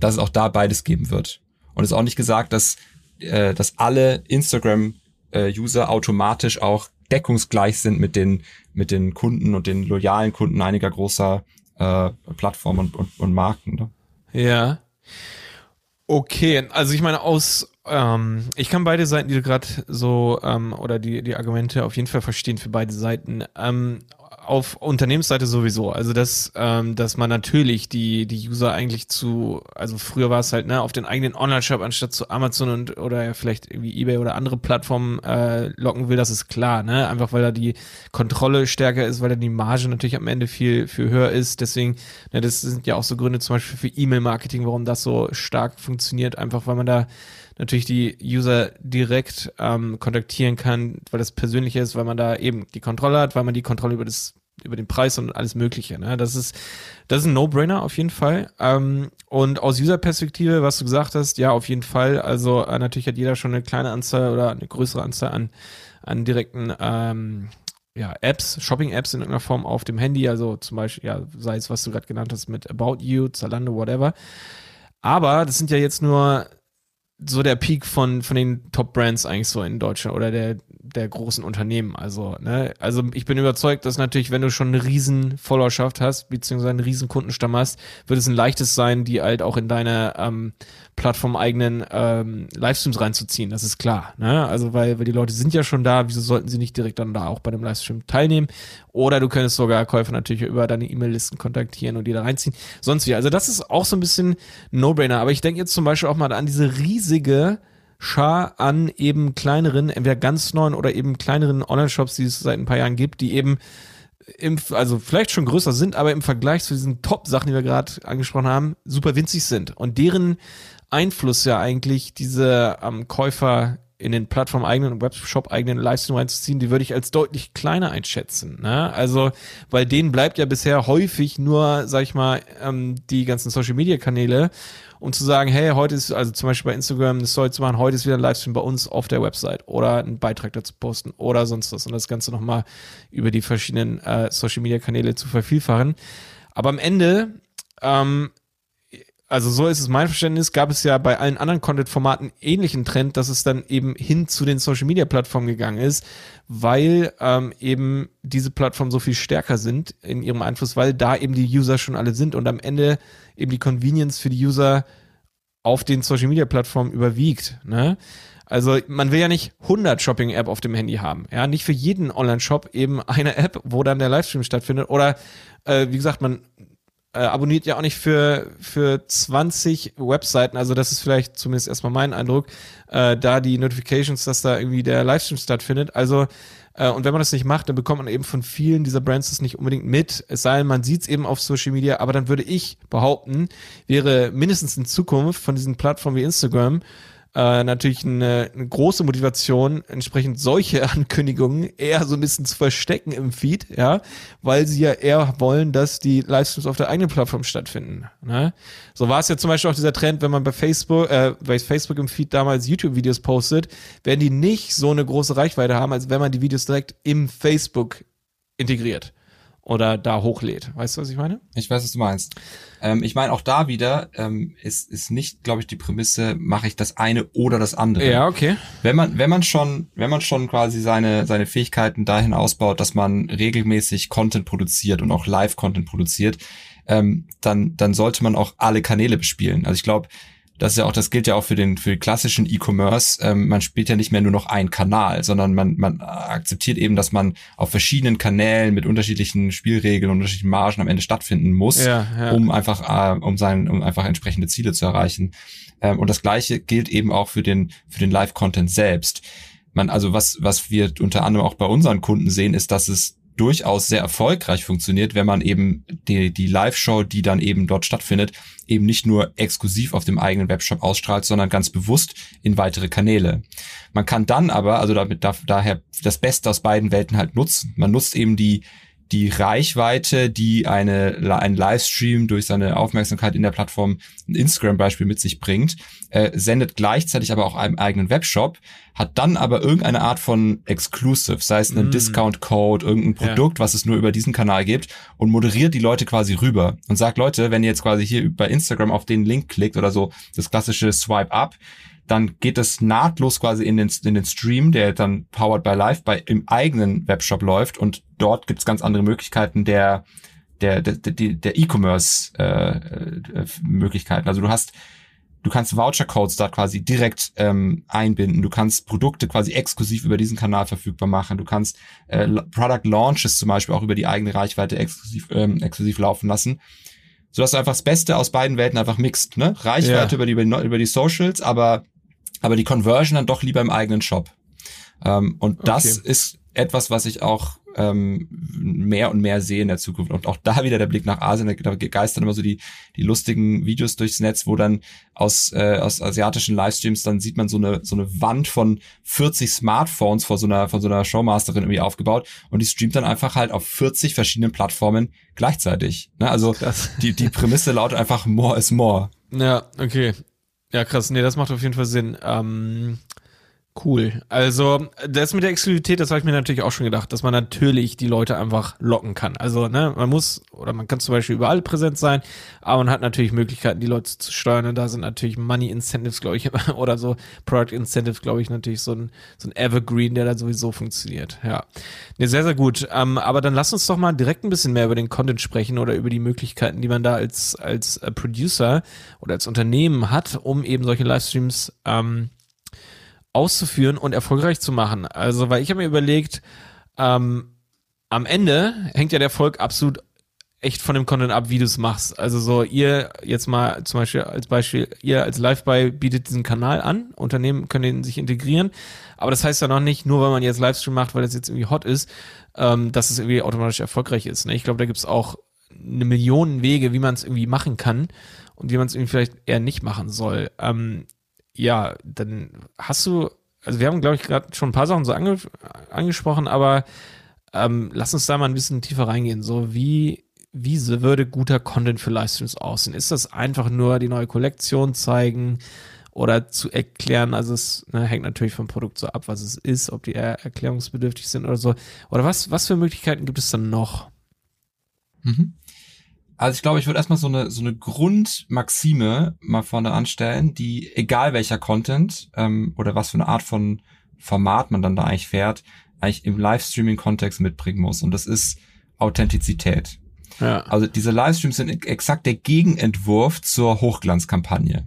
dass es auch da beides geben wird. Und es ist auch nicht gesagt, dass äh, dass alle Instagram-User äh, automatisch auch deckungsgleich sind mit den, mit den Kunden und den loyalen Kunden einiger großer äh, Plattformen und, und, und Marken. Ne? Ja. Okay, also ich meine, aus ähm, ich kann beide Seiten, die gerade so ähm, oder die, die Argumente auf jeden Fall verstehen für beide Seiten. Ähm, auf Unternehmensseite sowieso. Also dass, ähm, dass man natürlich die, die User eigentlich zu, also früher war es halt, ne, auf den eigenen Online-Shop anstatt zu Amazon und oder vielleicht irgendwie Ebay oder andere Plattformen äh, locken will, das ist klar, ne? Einfach weil da die Kontrolle stärker ist, weil da die Marge natürlich am Ende viel, viel höher ist. Deswegen, ne, das sind ja auch so Gründe zum Beispiel für E-Mail-Marketing, warum das so stark funktioniert, einfach weil man da natürlich die User direkt ähm, kontaktieren kann, weil das persönlich ist, weil man da eben die Kontrolle hat, weil man die Kontrolle über das über den Preis und alles Mögliche. Ne? Das ist das ist ein No-Brainer auf jeden Fall. Ähm, und aus User-Perspektive, was du gesagt hast, ja auf jeden Fall. Also äh, natürlich hat jeder schon eine kleine Anzahl oder eine größere Anzahl an an direkten ähm, ja, Apps, Shopping-Apps in irgendeiner Form auf dem Handy, also zum Beispiel, ja, sei es, was du gerade genannt hast mit About You, Zalando, whatever. Aber das sind ja jetzt nur so der Peak von, von den Top-Brands eigentlich so in Deutschland oder der, der großen Unternehmen. Also, ne, also ich bin überzeugt, dass natürlich, wenn du schon eine riesen Followerschaft hast, beziehungsweise einen riesen Kundenstamm hast, wird es ein leichtes sein, die halt auch in deine ähm, Plattform eigenen ähm, Livestreams reinzuziehen. Das ist klar. Ne? Also, weil, weil die Leute sind ja schon da, wieso sollten sie nicht direkt dann da auch bei dem Livestream teilnehmen? Oder du könntest sogar Käufer natürlich über deine E-Mail-Listen kontaktieren und die da reinziehen. Sonst wie. Also, das ist auch so ein bisschen No-Brainer. Aber ich denke jetzt zum Beispiel auch mal an diese riesige Schar an eben kleineren, entweder ganz neuen oder eben kleineren Online-Shops, die es seit ein paar Jahren gibt, die eben im, also vielleicht schon größer sind, aber im Vergleich zu diesen Top-Sachen, die wir gerade angesprochen haben, super winzig sind. Und deren Einfluss ja eigentlich diese ähm, Käufer in den Plattform-eigenen und Webshop-eigenen Livestream reinzuziehen, die würde ich als deutlich kleiner einschätzen. Ne? Also, weil denen bleibt ja bisher häufig nur, sag ich mal, ähm, die ganzen Social-Media-Kanäle um zu sagen, hey, heute ist, also zum Beispiel bei Instagram eine Story zu machen, heute ist wieder ein Livestream bei uns auf der Website oder einen Beitrag dazu posten oder sonst was und das Ganze nochmal über die verschiedenen äh, Social Media Kanäle zu vervielfachen. Aber am Ende, ähm, also so ist es mein Verständnis, gab es ja bei allen anderen Content-Formaten ähnlichen Trend, dass es dann eben hin zu den Social-Media-Plattformen gegangen ist, weil ähm, eben diese Plattformen so viel stärker sind in ihrem Einfluss, weil da eben die User schon alle sind und am Ende eben die Convenience für die User auf den Social Media Plattformen überwiegt. Ne? Also man will ja nicht 100 Shopping-App auf dem Handy haben. Ja, nicht für jeden Online-Shop eben eine App, wo dann der Livestream stattfindet. Oder äh, wie gesagt, man äh, abonniert ja auch nicht für, für 20 Webseiten. Also das ist vielleicht zumindest erstmal mein Eindruck, äh, da die Notifications, dass da irgendwie der Livestream stattfindet. Also äh, und wenn man das nicht macht, dann bekommt man eben von vielen dieser Brands das nicht unbedingt mit. Es sei denn, man sieht es eben auf Social Media, aber dann würde ich behaupten, wäre mindestens in Zukunft von diesen Plattformen wie Instagram äh, natürlich eine, eine große Motivation, entsprechend solche Ankündigungen eher so ein bisschen zu verstecken im Feed, ja, weil sie ja eher wollen, dass die Livestreams auf der eigenen Plattform stattfinden. Ne? So war es ja zum Beispiel auch dieser Trend, wenn man bei Facebook, äh, bei Facebook im Feed damals YouTube-Videos postet, werden die nicht so eine große Reichweite haben, als wenn man die Videos direkt im Facebook integriert oder da hochlädt. Weißt du, was ich meine? Ich weiß, was du meinst. Ähm, ich meine, auch da wieder ähm, ist, ist nicht, glaube ich, die Prämisse, mache ich das eine oder das andere. Ja, okay. Wenn man, wenn man schon, wenn man schon quasi seine, seine Fähigkeiten dahin ausbaut, dass man regelmäßig Content produziert und auch Live-Content produziert, ähm, dann, dann sollte man auch alle Kanäle bespielen. Also ich glaube, das ist ja auch, das gilt ja auch für den, für den klassischen E-Commerce. Ähm, man spielt ja nicht mehr nur noch einen Kanal, sondern man, man akzeptiert eben, dass man auf verschiedenen Kanälen mit unterschiedlichen Spielregeln und unterschiedlichen Margen am Ende stattfinden muss, ja, ja. um einfach, äh, um sein, um einfach entsprechende Ziele zu erreichen. Ähm, und das Gleiche gilt eben auch für den, für den Live-Content selbst. Man, also was, was wir unter anderem auch bei unseren Kunden sehen, ist, dass es durchaus sehr erfolgreich funktioniert, wenn man eben die, die Live-Show, die dann eben dort stattfindet, eben nicht nur exklusiv auf dem eigenen Webshop ausstrahlt, sondern ganz bewusst in weitere Kanäle. Man kann dann aber, also damit da, daher das Beste aus beiden Welten halt nutzen. Man nutzt eben die die Reichweite, die eine, ein Livestream durch seine Aufmerksamkeit in der Plattform ein Instagram-Beispiel mit sich bringt, äh, sendet gleichzeitig aber auch einen eigenen Webshop, hat dann aber irgendeine Art von Exclusive, sei es einen mm. Discount-Code, irgendein Produkt, ja. was es nur über diesen Kanal gibt und moderiert die Leute quasi rüber und sagt, Leute, wenn ihr jetzt quasi hier bei Instagram auf den Link klickt oder so, das klassische Swipe Up, dann geht es nahtlos quasi in den, in den Stream, der dann powered by Live bei im eigenen Webshop läuft und dort gibt's ganz andere Möglichkeiten der der der der E-Commerce äh, äh, Möglichkeiten. Also du hast du kannst Voucher-Codes da quasi direkt ähm, einbinden. Du kannst Produkte quasi exklusiv über diesen Kanal verfügbar machen. Du kannst äh, Product Launches zum Beispiel auch über die eigene Reichweite exklusiv ähm, exklusiv laufen lassen sodass du einfach das Beste aus beiden Welten einfach mixt, ne? Reichweite ja. über, die, über die Socials, aber aber die Conversion dann doch lieber im eigenen Shop. Ähm, und das okay. ist etwas, was ich auch ähm, mehr und mehr sehe in der Zukunft. Und auch da wieder der Blick nach Asien, da geistern immer so die, die lustigen Videos durchs Netz, wo dann aus, äh, aus asiatischen Livestreams, dann sieht man so eine, so eine Wand von 40 Smartphones vor so einer, von so einer Showmasterin irgendwie aufgebaut und die streamt dann einfach halt auf 40 verschiedenen Plattformen gleichzeitig. Ne? Also die, die Prämisse lautet einfach more is more. Ja, okay. Ja, krass. Nee, das macht auf jeden Fall Sinn. Ähm, Cool. Also das mit der Exklusivität, das habe ich mir natürlich auch schon gedacht, dass man natürlich die Leute einfach locken kann. Also ne, man muss oder man kann zum Beispiel überall präsent sein, aber man hat natürlich Möglichkeiten, die Leute zu steuern. Und da sind natürlich Money Incentives, glaube ich, oder so Product Incentives, glaube ich, natürlich so ein so ein Evergreen, der da sowieso funktioniert. Ja, ne, sehr sehr gut. Ähm, aber dann lass uns doch mal direkt ein bisschen mehr über den Content sprechen oder über die Möglichkeiten, die man da als als äh, Producer oder als Unternehmen hat, um eben solche Livestreams ähm, auszuführen und erfolgreich zu machen. Also, weil ich habe mir überlegt, ähm, am Ende hängt ja der Erfolg absolut echt von dem Content ab, wie du es machst. Also so, ihr jetzt mal zum Beispiel als Beispiel, ihr als Live-Buy bietet diesen Kanal an, Unternehmen können den sich integrieren, aber das heißt ja noch nicht, nur weil man jetzt Livestream macht, weil das jetzt irgendwie hot ist, ähm, dass es irgendwie automatisch erfolgreich ist. Ne? Ich glaube, da gibt es auch eine Million Wege, wie man es irgendwie machen kann und wie man es irgendwie vielleicht eher nicht machen soll. Ähm, ja, dann hast du, also wir haben, glaube ich, gerade schon ein paar Sachen so ange, angesprochen, aber ähm, lass uns da mal ein bisschen tiefer reingehen. So, wie, wie würde guter Content für Livestreams aussehen? Ist das einfach nur die neue Kollektion zeigen oder zu erklären? Also es ne, hängt natürlich vom Produkt so ab, was es ist, ob die eher erklärungsbedürftig sind oder so. Oder was, was für Möglichkeiten gibt es dann noch? Mhm. Also ich glaube, ich würde erstmal so eine, so eine Grundmaxime mal vorne anstellen, die, egal welcher Content ähm, oder was für eine Art von Format man dann da eigentlich fährt, eigentlich im Livestreaming-Kontext mitbringen muss. Und das ist Authentizität. Ja. Also diese Livestreams sind exakt der Gegenentwurf zur Hochglanzkampagne.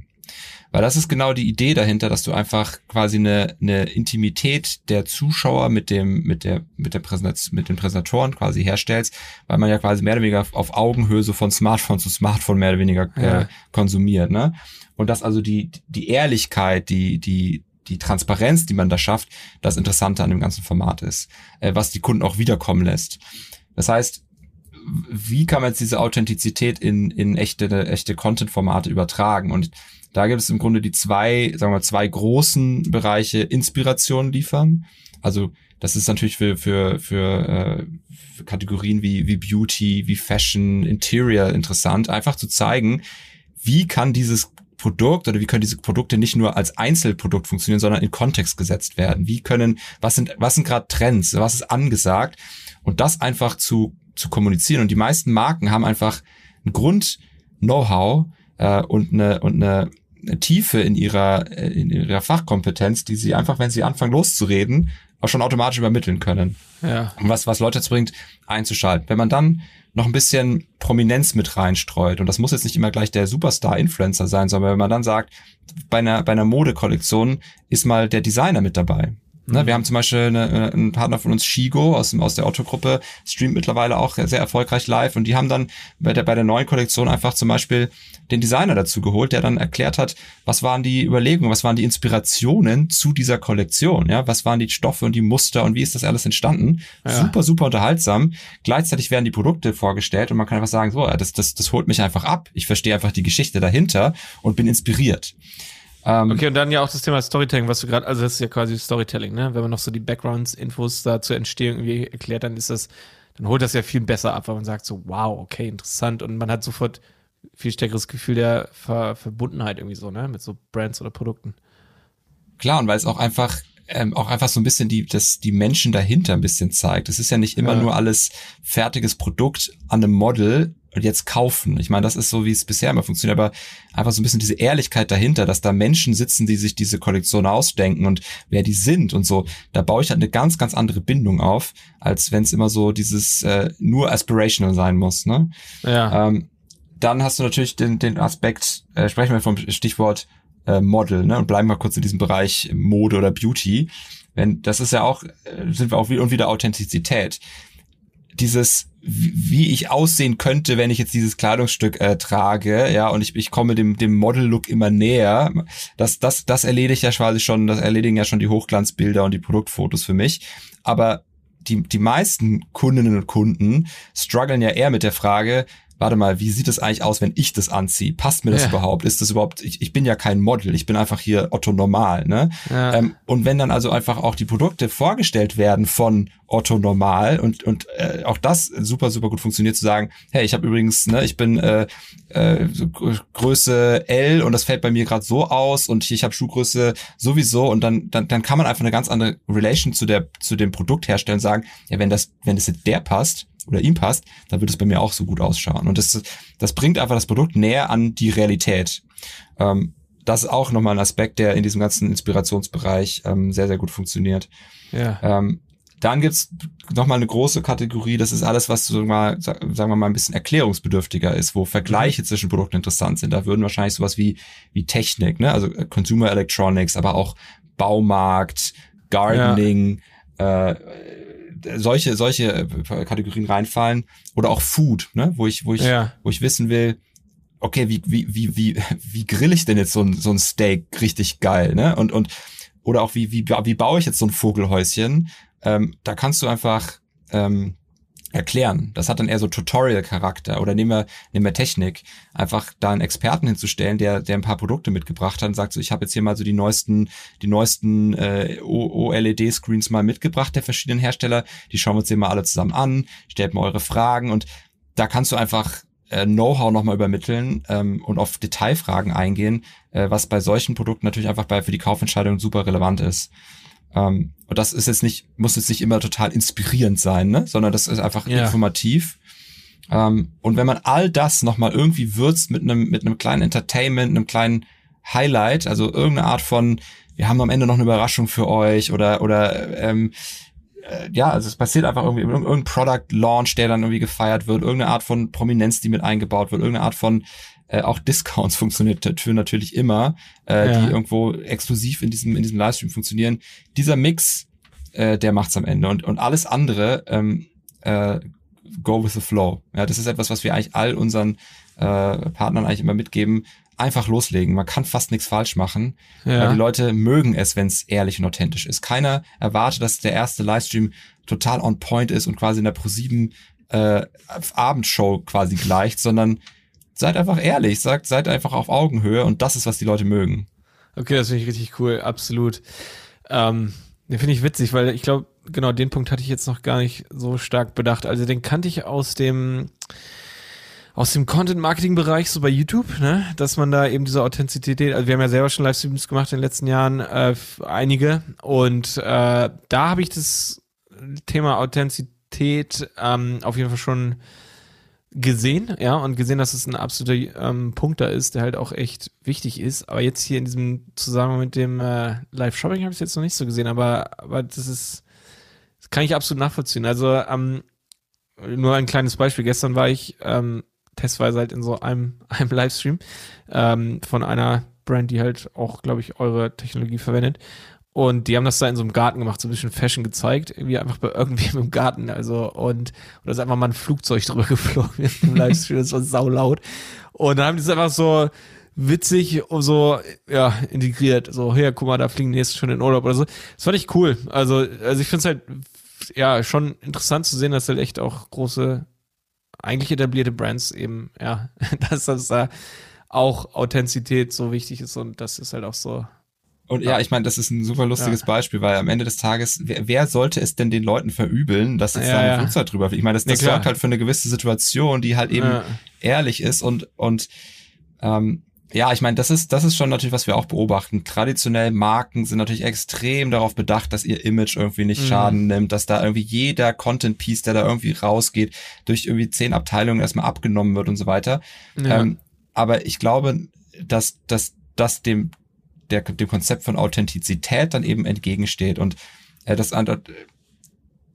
Weil das ist genau die Idee dahinter, dass du einfach quasi eine, eine Intimität der Zuschauer mit dem, mit der, mit der Präsentation, mit den Präsentatoren quasi herstellst, weil man ja quasi mehr oder weniger auf Augenhöhe so von Smartphone zu Smartphone mehr oder weniger äh, ja. konsumiert, ne? Und dass also die, die Ehrlichkeit, die, die, die Transparenz, die man da schafft, das Interessante an dem ganzen Format ist, äh, was die Kunden auch wiederkommen lässt. Das heißt, wie kann man jetzt diese Authentizität in, in echte, echte Content-Formate übertragen? Und da gibt es im Grunde die zwei, sagen wir, zwei großen Bereiche Inspiration liefern. Also das ist natürlich für, für, für, äh, für Kategorien wie, wie Beauty, wie Fashion, Interior interessant, einfach zu zeigen, wie kann dieses Produkt oder wie können diese Produkte nicht nur als Einzelprodukt funktionieren, sondern in Kontext gesetzt werden? Wie können, was sind, was sind gerade Trends, was ist angesagt? Und das einfach zu, zu kommunizieren. Und die meisten Marken haben einfach ein Grund-Know-how äh, und eine, und eine Tiefe in ihrer, äh, in ihrer Fachkompetenz, die sie einfach, wenn sie anfangen loszureden, auch schon automatisch übermitteln können. Ja. Und was, was Leute dazu bringt, einzuschalten. Wenn man dann noch ein bisschen Prominenz mit reinstreut, und das muss jetzt nicht immer gleich der Superstar-Influencer sein, sondern wenn man dann sagt, bei einer, bei einer Modekollektion ist mal der Designer mit dabei. Ne, wir haben zum Beispiel eine, einen Partner von uns, Shigo aus, aus der Autogruppe, streamt mittlerweile auch sehr erfolgreich live und die haben dann bei der, bei der neuen Kollektion einfach zum Beispiel den Designer dazu geholt, der dann erklärt hat, was waren die Überlegungen, was waren die Inspirationen zu dieser Kollektion, ja, was waren die Stoffe und die Muster und wie ist das alles entstanden. Ja. Super, super unterhaltsam. Gleichzeitig werden die Produkte vorgestellt und man kann einfach sagen, so, das, das, das holt mich einfach ab. Ich verstehe einfach die Geschichte dahinter und bin inspiriert. Ähm, okay, und dann ja auch das Thema Storytelling, was du gerade, also das ist ja quasi Storytelling, ne? Wenn man noch so die Backgrounds, Infos da zur Entstehung irgendwie erklärt, dann ist das, dann holt das ja viel besser ab, weil man sagt so, wow, okay, interessant und man hat sofort viel stärkeres Gefühl der Ver Verbundenheit irgendwie so, ne? Mit so Brands oder Produkten. Klar, und weil es auch einfach ähm, auch einfach so ein bisschen die, das, die Menschen dahinter ein bisschen zeigt. Es ist ja nicht immer ja. nur alles fertiges Produkt an einem Model, und jetzt kaufen. Ich meine, das ist so, wie es bisher immer funktioniert, aber einfach so ein bisschen diese Ehrlichkeit dahinter, dass da Menschen sitzen, die sich diese Kollektion ausdenken und wer die sind und so. Da baue ich halt eine ganz, ganz andere Bindung auf, als wenn es immer so dieses äh, nur aspirational sein muss. Ne? Ja. Ähm, dann hast du natürlich den, den Aspekt, äh, sprechen wir vom Stichwort äh, Model, ne? Und bleiben wir kurz in diesem Bereich Mode oder Beauty. Wenn, das ist ja auch, äh, sind wir auch wieder und wieder Authentizität. Dieses wie ich aussehen könnte, wenn ich jetzt dieses Kleidungsstück äh, trage, ja, und ich, ich komme dem, dem Model-Look immer näher. Das, das, das erledigt ja quasi schon, das erledigen ja schon die Hochglanzbilder und die Produktfotos für mich. Aber die, die meisten Kundinnen und Kunden strugglen ja eher mit der Frage, warte mal, wie sieht es eigentlich aus, wenn ich das anziehe? Passt mir das ja. überhaupt? Ist das überhaupt, ich, ich bin ja kein Model, ich bin einfach hier Otto Normal, ne? Ja. Ähm, und wenn dann also einfach auch die Produkte vorgestellt werden von Otto Normal und, und äh, auch das super, super gut funktioniert, zu sagen, hey, ich habe übrigens, ne, ich bin äh, äh, Größe L und das fällt bei mir gerade so aus und ich habe Schuhgröße sowieso und dann, dann, dann kann man einfach eine ganz andere Relation zu der, zu dem Produkt herstellen und sagen, ja, wenn das, wenn das jetzt der passt, oder ihm passt, dann wird es bei mir auch so gut ausschauen. Und das, das bringt einfach das Produkt näher an die Realität. Ähm, das ist auch nochmal ein Aspekt, der in diesem ganzen Inspirationsbereich ähm, sehr, sehr gut funktioniert. Ja. Ähm, dann gibt's noch mal eine große Kategorie, das ist alles, was so mal, sagen wir mal, ein bisschen erklärungsbedürftiger ist, wo Vergleiche mhm. zwischen Produkten interessant sind. Da würden wahrscheinlich sowas wie, wie Technik, ne? also äh, Consumer Electronics, aber auch Baumarkt, Gardening, ja. äh, solche, solche äh, Kategorien reinfallen. Oder auch Food, ne? wo ich, wo ich, ja. wo ich wissen will, okay, wie, wie, wie, wie, wie grill ich denn jetzt so ein, so ein Steak richtig geil, ne? Und, und, oder auch wie, wie, wie baue ich jetzt so ein Vogelhäuschen? Ähm, da kannst du einfach ähm, erklären. Das hat dann eher so Tutorial-Charakter. Oder nehmen wir, nehmen wir Technik. Einfach da einen Experten hinzustellen, der, der ein paar Produkte mitgebracht hat und sagt so, ich habe jetzt hier mal so die neuesten, die neuesten äh, OLED-Screens mal mitgebracht der verschiedenen Hersteller. Die schauen wir uns hier mal alle zusammen an, stellt mal eure Fragen und da kannst du einfach äh, Know-how nochmal übermitteln ähm, und auf Detailfragen eingehen, äh, was bei solchen Produkten natürlich einfach bei für die Kaufentscheidung super relevant ist. Ähm, und das ist jetzt nicht, muss jetzt nicht immer total inspirierend sein, ne? sondern das ist einfach ja. informativ. Ähm, und wenn man all das nochmal irgendwie würzt mit einem, mit einem kleinen Entertainment, einem kleinen Highlight, also irgendeine Art von, wir haben am Ende noch eine Überraschung für euch oder, oder ähm, äh, ja, also es passiert einfach irgendwie irgendein Product Launch, der dann irgendwie gefeiert wird, irgendeine Art von Prominenz, die mit eingebaut wird, irgendeine Art von äh, auch Discounts funktioniert für natürlich immer, äh, ja. die irgendwo exklusiv in diesem in diesem Livestream funktionieren. Dieser Mix, äh, der macht's am Ende und und alles andere ähm, äh, go with the flow. Ja, das ist etwas, was wir eigentlich all unseren äh, Partnern eigentlich immer mitgeben. Einfach loslegen. Man kann fast nichts falsch machen, ja. weil die Leute mögen es, wenn es ehrlich und authentisch ist. Keiner erwartet, dass der erste Livestream total on point ist und quasi in der Pro7 äh, Abendshow quasi gleicht, sondern seid einfach ehrlich, sagt, seid einfach auf Augenhöhe und das ist, was die Leute mögen. Okay, das finde ich richtig cool, absolut. Ähm, den finde ich witzig, weil ich glaube, genau den Punkt hatte ich jetzt noch gar nicht so stark bedacht. Also den kannte ich aus dem aus dem Content-Marketing-Bereich, so bei YouTube, ne, dass man da eben diese Authentizität, also wir haben ja selber schon Livestreams gemacht in den letzten Jahren, äh, einige, und äh, da habe ich das Thema Authentizität ähm, auf jeden Fall schon gesehen, ja, und gesehen, dass es ein absoluter ähm, Punkt da ist, der halt auch echt wichtig ist. Aber jetzt hier in diesem Zusammenhang mit dem äh, Live-Shopping habe ich es jetzt noch nicht so gesehen, aber, aber das ist, das kann ich absolut nachvollziehen. Also, ähm, nur ein kleines Beispiel. Gestern war ich ähm, testweise halt in so einem, einem Livestream ähm, von einer Brand, die halt auch, glaube ich, eure Technologie verwendet. Und die haben das da in so einem Garten gemacht, so ein bisschen Fashion gezeigt, irgendwie einfach bei irgendwem im Garten. Also, und, und da ist einfach mal ein Flugzeug drüber geflogen im Livestream, das war saulaut. Und dann haben die es einfach so witzig so, ja, integriert. So, hier, guck mal, da fliegen die nächsten schon in Urlaub oder so. Das fand ich cool. Also, also ich finde es halt, ja, schon interessant zu sehen, dass halt echt auch große, eigentlich etablierte Brands eben, ja, dass das da auch Authentizität so wichtig ist und das ist halt auch so und ja, ich meine, das ist ein super lustiges ja. Beispiel, weil am Ende des Tages, wer, wer, sollte es denn den Leuten verübeln, dass jetzt ja, da eine ja. Flugzeit drüber Ich meine, das, das sorgt halt für eine gewisse Situation, die halt eben ehrlich ist und, und ähm, ja, ich meine, das ist, das ist schon natürlich, was wir auch beobachten. Traditionell Marken sind natürlich extrem darauf bedacht, dass ihr Image irgendwie nicht mhm. Schaden nimmt, dass da irgendwie jeder Content-Piece, der da irgendwie rausgeht, durch irgendwie zehn Abteilungen erstmal abgenommen wird und so weiter. Ähm, aber ich glaube, dass, dass das dem der, dem Konzept von Authentizität dann eben entgegensteht und äh, das andere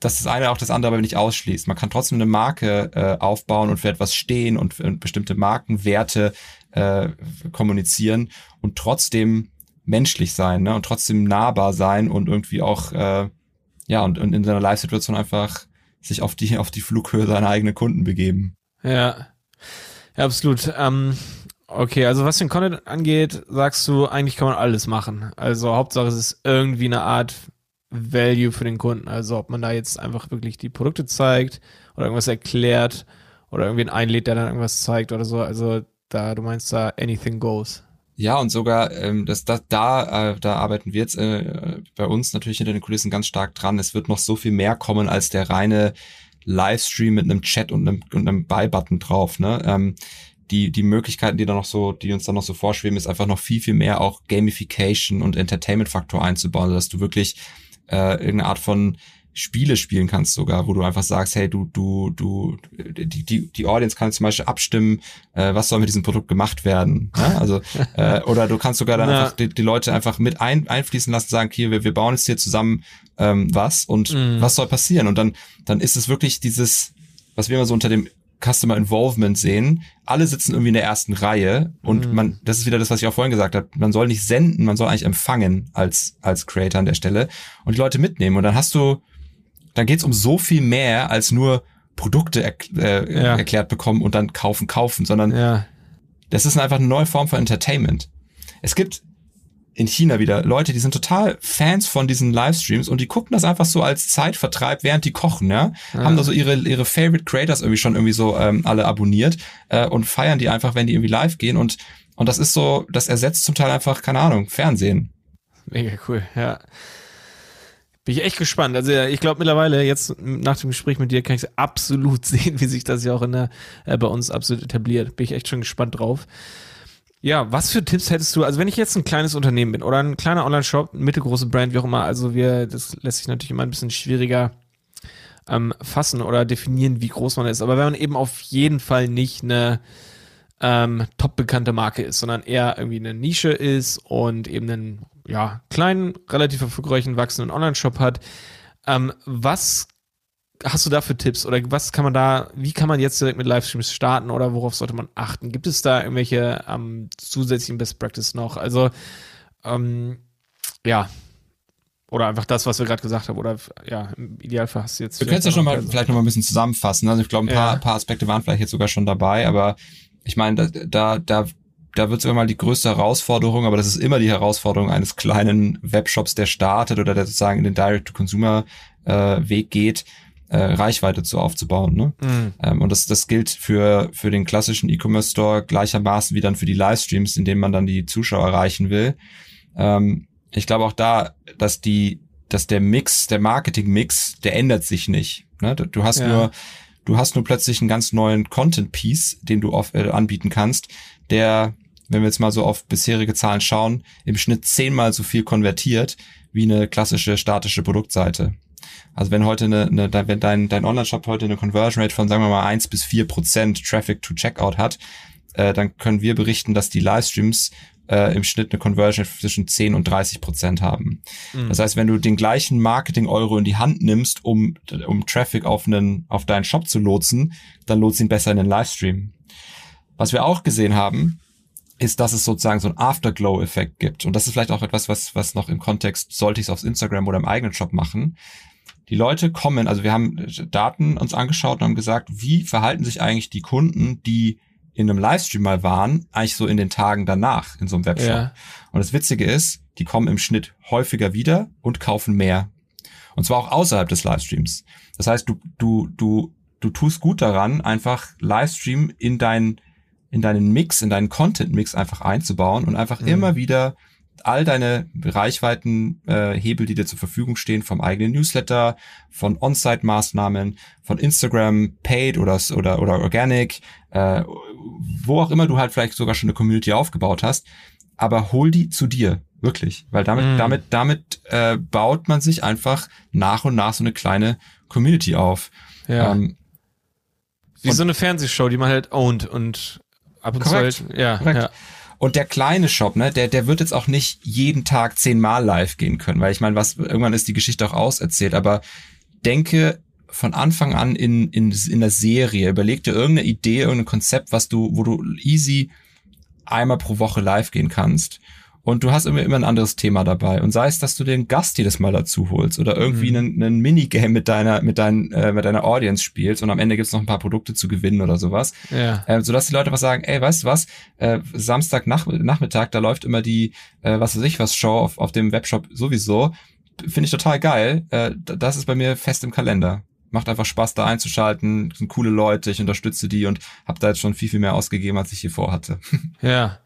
dass das eine auch das andere aber nicht ausschließt. Man kann trotzdem eine Marke äh, aufbauen und für etwas stehen und für bestimmte Markenwerte äh, kommunizieren und trotzdem menschlich sein ne? und trotzdem nahbar sein und irgendwie auch äh, ja und, und in seiner Live-Situation einfach sich auf die auf die Flughöhe seiner eigenen Kunden begeben. Ja, ja absolut. Ähm, Okay, also was den Content angeht, sagst du, eigentlich kann man alles machen. Also Hauptsache es ist irgendwie eine Art Value für den Kunden. Also ob man da jetzt einfach wirklich die Produkte zeigt oder irgendwas erklärt oder irgendwen einlädt, der dann irgendwas zeigt oder so. Also da, du meinst da anything goes. Ja, und sogar, ähm, das, das, da, äh, da arbeiten wir jetzt äh, bei uns natürlich hinter den Kulissen ganz stark dran. Es wird noch so viel mehr kommen als der reine Livestream mit einem Chat und einem, und einem Buy-Button drauf. Ne? Ähm, die, die Möglichkeiten, die da noch so, die uns da noch so vorschweben, ist einfach noch viel, viel mehr auch Gamification und Entertainment-Faktor einzubauen, dass du wirklich äh, irgendeine Art von Spiele spielen kannst sogar, wo du einfach sagst, hey, du, du, du, die, die, die Audience kann zum Beispiel abstimmen, äh, was soll mit diesem Produkt gemacht werden. Ja? Also, äh, oder du kannst sogar dann ja. einfach die, die Leute einfach mit ein, einfließen lassen, sagen, hier, wir, wir bauen jetzt hier zusammen ähm, was und mhm. was soll passieren? Und dann, dann ist es wirklich dieses, was wir immer so unter dem Customer Involvement sehen. Alle sitzen irgendwie in der ersten Reihe und mhm. man, das ist wieder das, was ich auch vorhin gesagt habe. Man soll nicht senden, man soll eigentlich empfangen als als Creator an der Stelle und die Leute mitnehmen. Und dann hast du dann geht's um so viel mehr als nur Produkte er, äh, ja. erklärt bekommen und dann kaufen, kaufen, sondern ja. das ist einfach eine neue Form von Entertainment. Es gibt in China wieder Leute, die sind total Fans von diesen Livestreams und die gucken das einfach so als Zeitvertreib, während die kochen, ja. ja. Haben da so ihre, ihre Favorite Creators irgendwie schon irgendwie so ähm, alle abonniert äh, und feiern die einfach, wenn die irgendwie live gehen und, und das ist so, das ersetzt zum Teil einfach, keine Ahnung, Fernsehen. Mega cool, ja. Bin ich echt gespannt. Also ich glaube mittlerweile jetzt nach dem Gespräch mit dir kann ich absolut sehen, wie sich das ja auch in der, äh, bei uns absolut etabliert. Bin ich echt schon gespannt drauf. Ja, was für Tipps hättest du? Also wenn ich jetzt ein kleines Unternehmen bin oder ein kleiner Online-Shop, mittelgroße Brand, wie auch immer, also wir, das lässt sich natürlich immer ein bisschen schwieriger ähm, fassen oder definieren, wie groß man ist. Aber wenn man eben auf jeden Fall nicht eine ähm, top bekannte Marke ist, sondern eher irgendwie eine Nische ist und eben einen ja, kleinen, relativ erfolgreichen, wachsenden Online-Shop hat. Ähm, was hast du da für Tipps oder was kann man da, wie kann man jetzt direkt mit Livestreams starten oder worauf sollte man achten? Gibt es da irgendwelche ähm, zusätzlichen Best Practice noch? Also, ähm, ja, oder einfach das, was wir gerade gesagt haben, oder ja, im Idealfall hast du jetzt. Können es ja schon mal vielleicht noch mal ein bisschen zusammenfassen. Also ich glaube, ein paar, ja. paar Aspekte waren vielleicht jetzt sogar schon dabei, aber ich meine, da, da, da wird es immer mal die größte Herausforderung, aber das ist immer die Herausforderung eines kleinen Webshops, der startet oder der sozusagen in den Direct-to-Consumer-Weg äh, geht, äh, Reichweite zu aufzubauen. Ne? Mhm. Ähm, und das, das gilt für, für den klassischen E-Commerce-Store gleichermaßen wie dann für die Livestreams, in denen man dann die Zuschauer erreichen will. Ähm, ich glaube auch da, dass die, dass der Mix, der Marketing-Mix, der ändert sich nicht. Ne? Du hast ja. nur du hast nur plötzlich einen ganz neuen Content-Piece, den du auf, äh, anbieten kannst, der wenn wir jetzt mal so auf bisherige Zahlen schauen, im Schnitt zehnmal so viel konvertiert wie eine klassische statische Produktseite. Also wenn heute eine, eine wenn dein, dein Online-Shop heute eine Conversion Rate von, sagen wir mal, eins bis vier Prozent Traffic to Checkout hat, äh, dann können wir berichten, dass die Livestreams äh, im Schnitt eine Conversion zwischen 10 und 30 Prozent haben. Mhm. Das heißt, wenn du den gleichen Marketing-Euro in die Hand nimmst, um, um Traffic auf, einen, auf deinen Shop zu lotsen, dann lotst ihn besser in den Livestream. Was wir auch gesehen haben, ist, dass es sozusagen so einen Afterglow-Effekt gibt. Und das ist vielleicht auch etwas, was, was noch im Kontext, sollte ich es aufs Instagram oder im eigenen Shop machen. Die Leute kommen, also wir haben Daten uns angeschaut und haben gesagt, wie verhalten sich eigentlich die Kunden, die in einem Livestream mal waren, eigentlich so in den Tagen danach in so einem Webshop. Ja. Und das Witzige ist, die kommen im Schnitt häufiger wieder und kaufen mehr. Und zwar auch außerhalb des Livestreams. Das heißt, du, du, du, du tust gut daran, einfach Livestream in deinen in deinen Mix, in deinen Content-Mix einfach einzubauen und einfach mhm. immer wieder all deine Reichweiten, äh, Hebel, die dir zur Verfügung stehen, vom eigenen Newsletter, von On-Site-Maßnahmen, von Instagram, Paid oder, oder, oder Organic, äh, wo auch immer du halt vielleicht sogar schon eine Community aufgebaut hast, aber hol die zu dir, wirklich, weil damit, mm. damit, damit äh, baut man sich einfach nach und nach so eine kleine Community auf. Ja. Ähm, Wie so eine Fernsehshow, die man halt ownt und ab und korrekt, zu halt, ja, korrekt. ja. Und der kleine Shop, ne, der, der wird jetzt auch nicht jeden Tag zehnmal live gehen können, weil ich meine, was, irgendwann ist die Geschichte auch auserzählt, aber denke von Anfang an in, in, in der Serie, überleg dir irgendeine Idee, irgendein Konzept, was du, wo du easy einmal pro Woche live gehen kannst und du hast immer, immer ein anderes Thema dabei. Und sei es, dass du den Gast jedes Mal dazu holst oder irgendwie mhm. einen, einen Minigame mit deiner, mit, dein, äh, mit deiner Audience spielst und am Ende gibt's noch ein paar Produkte zu gewinnen oder sowas. Ja. Äh, sodass die Leute was sagen, ey, weißt du was, äh, Samstag nach, Nachmittag, da läuft immer die, äh, was weiß ich was, Show auf, auf dem Webshop sowieso. Finde ich total geil. Äh, das ist bei mir fest im Kalender. macht einfach Spaß, da einzuschalten, sind coole Leute, ich unterstütze die und habe da jetzt schon viel, viel mehr ausgegeben, als ich hier vorhatte. Ja.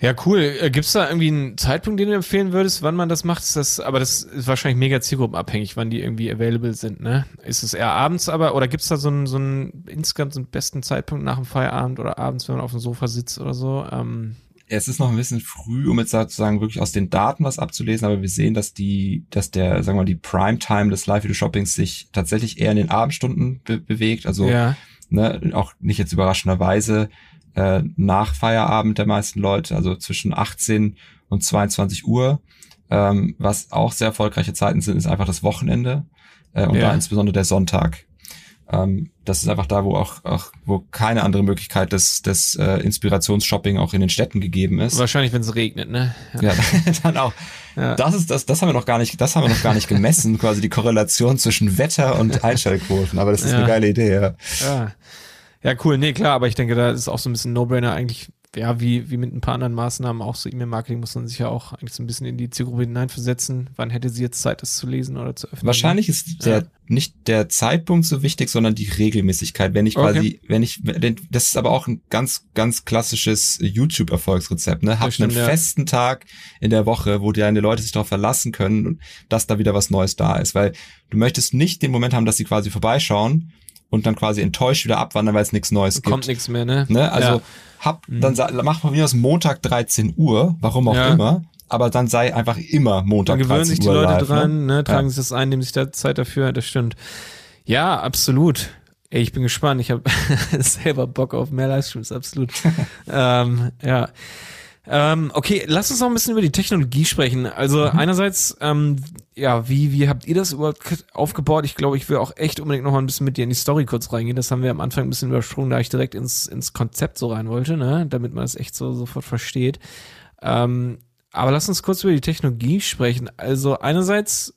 Ja, cool. Äh, Gibt es da irgendwie einen Zeitpunkt, den du empfehlen würdest, wann man das macht? Ist das, aber das ist wahrscheinlich mega zielgruppenabhängig, wann die irgendwie available sind, ne? Ist es eher abends aber, oder gibt es da so einen, so einen insgesamt so einen besten Zeitpunkt nach dem Feierabend oder abends, wenn man auf dem Sofa sitzt oder so? Ähm, es ist noch ein bisschen früh, um jetzt sozusagen wirklich aus den Daten was abzulesen, aber wir sehen, dass die, dass der, sagen wir mal, die Primetime des Live-Video-Shoppings sich tatsächlich eher in den Abendstunden be bewegt. Also ja. ne, auch nicht jetzt überraschenderweise äh, nach Feierabend der meisten Leute, also zwischen 18 und 22 Uhr. Ähm, was auch sehr erfolgreiche Zeiten sind, ist einfach das Wochenende äh, und Ja. da insbesondere der Sonntag. Ähm, das ist einfach da, wo auch, auch wo keine andere Möglichkeit des, des äh, Inspirationsshopping auch in den Städten gegeben ist. wahrscheinlich, wenn es regnet, ne? Ja, dann auch. Ja. Das ist das, das haben wir noch gar nicht, das haben wir noch gar nicht gemessen, quasi die Korrelation zwischen Wetter und Einschaltquoten. Aber das ist Ja. eine geile Idee, ja. Ja. cool. Nee, klar, aber ich denke, da ist auch so ein bisschen No-Brainer eigentlich, ja, wie, wie mit ein paar anderen Maßnahmen, auch so E-Mail-Marketing muss man sich ja auch eigentlich so ein bisschen in die Zielgruppe hineinversetzen. Wann hätte sie jetzt Zeit, das zu lesen oder zu öffnen? Wahrscheinlich ist der, Ja. nicht der Zeitpunkt so wichtig, sondern die Regelmäßigkeit. Wenn ich Okay. quasi, wenn ich, das ist aber auch ein ganz, ganz klassisches YouTube-Erfolgsrezept, ne? Hab stimmt, einen ja. festen Tag in der Woche, wo deine Leute sich darauf verlassen können, und dass da wieder was Neues da ist. Weil du möchtest nicht den Moment haben, dass sie quasi vorbeischauen und dann quasi enttäuscht wieder abwandern, weil es nichts Neues gibt. Kommt nichts mehr, ne? Ne? Also Ja. Mhm. hab, dann sa- mach mal wieder Montag 13 Uhr, warum auch Ja. immer, aber dann sei einfach immer Montag Dann 13 Uhr. gewöhnen sich die Leute live, dran, ne? tragen Ja. sich das ein, nehmen sich da Zeit dafür, das stimmt. Ja, absolut. Ey, ich bin gespannt. Ich habe selber Bock auf mehr Livestreams, absolut. ähm, ja. Ähm, okay, lass uns noch ein bisschen über die Technologie sprechen. Also Mhm. einerseits, ähm, ja, wie, wie habt ihr das überhaupt aufgebaut? Ich glaube, ich will auch echt unbedingt noch mal ein bisschen mit dir in die Story kurz reingehen. Das haben wir am Anfang ein bisschen übersprungen, da ich direkt ins, ins Konzept so rein wollte, ne? damit man das echt so sofort versteht. Ähm, aber lass uns kurz über die Technologie sprechen. Also einerseits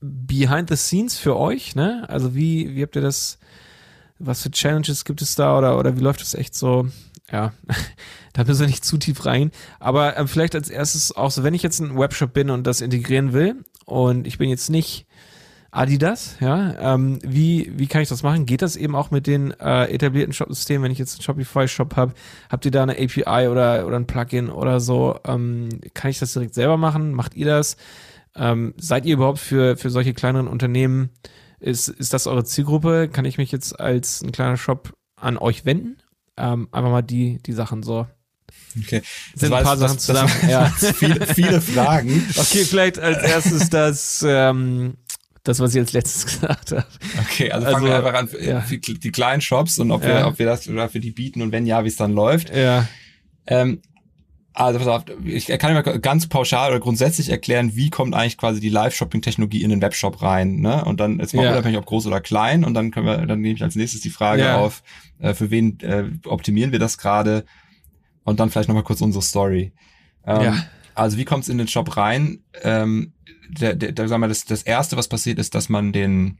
behind the scenes für euch, ne? Also wie, wie habt ihr das, was für Challenges gibt es da oder, oder wie läuft das echt so? Ja, da müssen wir nicht zu tief rein. Aber ähm, vielleicht als erstes auch so, wenn ich jetzt ein Webshop bin und das integrieren will und ich bin jetzt nicht Adidas, ja, ähm, wie, wie kann ich das machen? Geht das eben auch mit den äh, etablierten Shop-Systemen, wenn ich jetzt einen Shopify-Shop habe? Habt ihr da eine API oder, oder ein Plugin oder so? Ähm, kann ich das direkt selber machen? Macht ihr das? Ähm, seid ihr überhaupt für, für solche kleineren Unternehmen, ist, ist das eure Zielgruppe? Kann ich mich jetzt als ein kleiner Shop an euch wenden? Ähm, einfach mal die, die Sachen so. Okay. Sind Das ein paar Sachen das- zusammen. Das, ja. viele, viele Fragen. Okay, vielleicht als erstes das, ähm, das, was ich als letztes gesagt habe. Okay, also, Also, fangen wir einfach an. ja. Die, kleinen Shops und ob wir, Ja. ob wir das oder für die bieten und wenn ja, wie es dann läuft. Ja, Ähm, also pass auf, ich kann mal ganz pauschal oder grundsätzlich erklären, wie kommt eigentlich quasi die Live-Shopping-Technologie in den Webshop rein, ne? Und dann jetzt mal Ja. unabhängig ob groß oder klein und dann können wir, dann nehme ich als nächstes die Frage Ja. auf, äh, für wen äh, optimieren wir das gerade und dann vielleicht nochmal kurz unsere Story. Ähm, Ja. Also wie kommt es in den Shop rein? Ähm, der, der, der, sagen wir, das, das erste, was passiert, ist, dass man den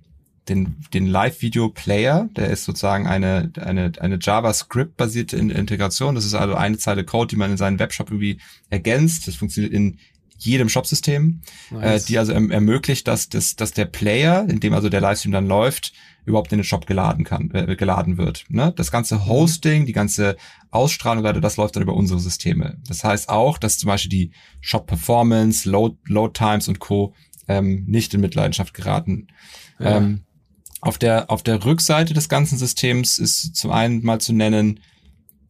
den, den Live-Video-Player, der ist sozusagen eine, eine, eine JavaScript-basierte In- Integration. Das ist also eine Zeile Code, die man in seinen Webshop irgendwie ergänzt. Das funktioniert in jedem Shopsystem, nice. äh, die also erm ermöglicht, dass, dass, dass der Player, in dem also der Livestream dann läuft, überhaupt in den Shop geladen kann, äh, geladen wird. Ne? Das ganze Hosting, die ganze Ausstrahlung, das läuft dann über unsere Systeme. Das heißt auch, dass zum Beispiel die Shop Performance, Load, Load Times und Co. Ähm, nicht in Mitleidenschaft geraten. Ja. Ähm, auf der, auf der Rückseite des ganzen Systems ist zum einen mal zu nennen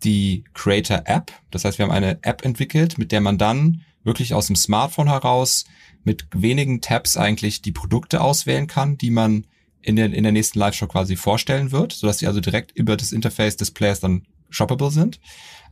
die Creator App. Das heißt, wir haben eine App entwickelt, mit der man dann wirklich aus dem Smartphone heraus mit wenigen Tabs eigentlich die Produkte auswählen kann, die man in der, in der nächsten Live-Show quasi vorstellen wird, sodass die also direkt über das Interface des Players dann shoppable sind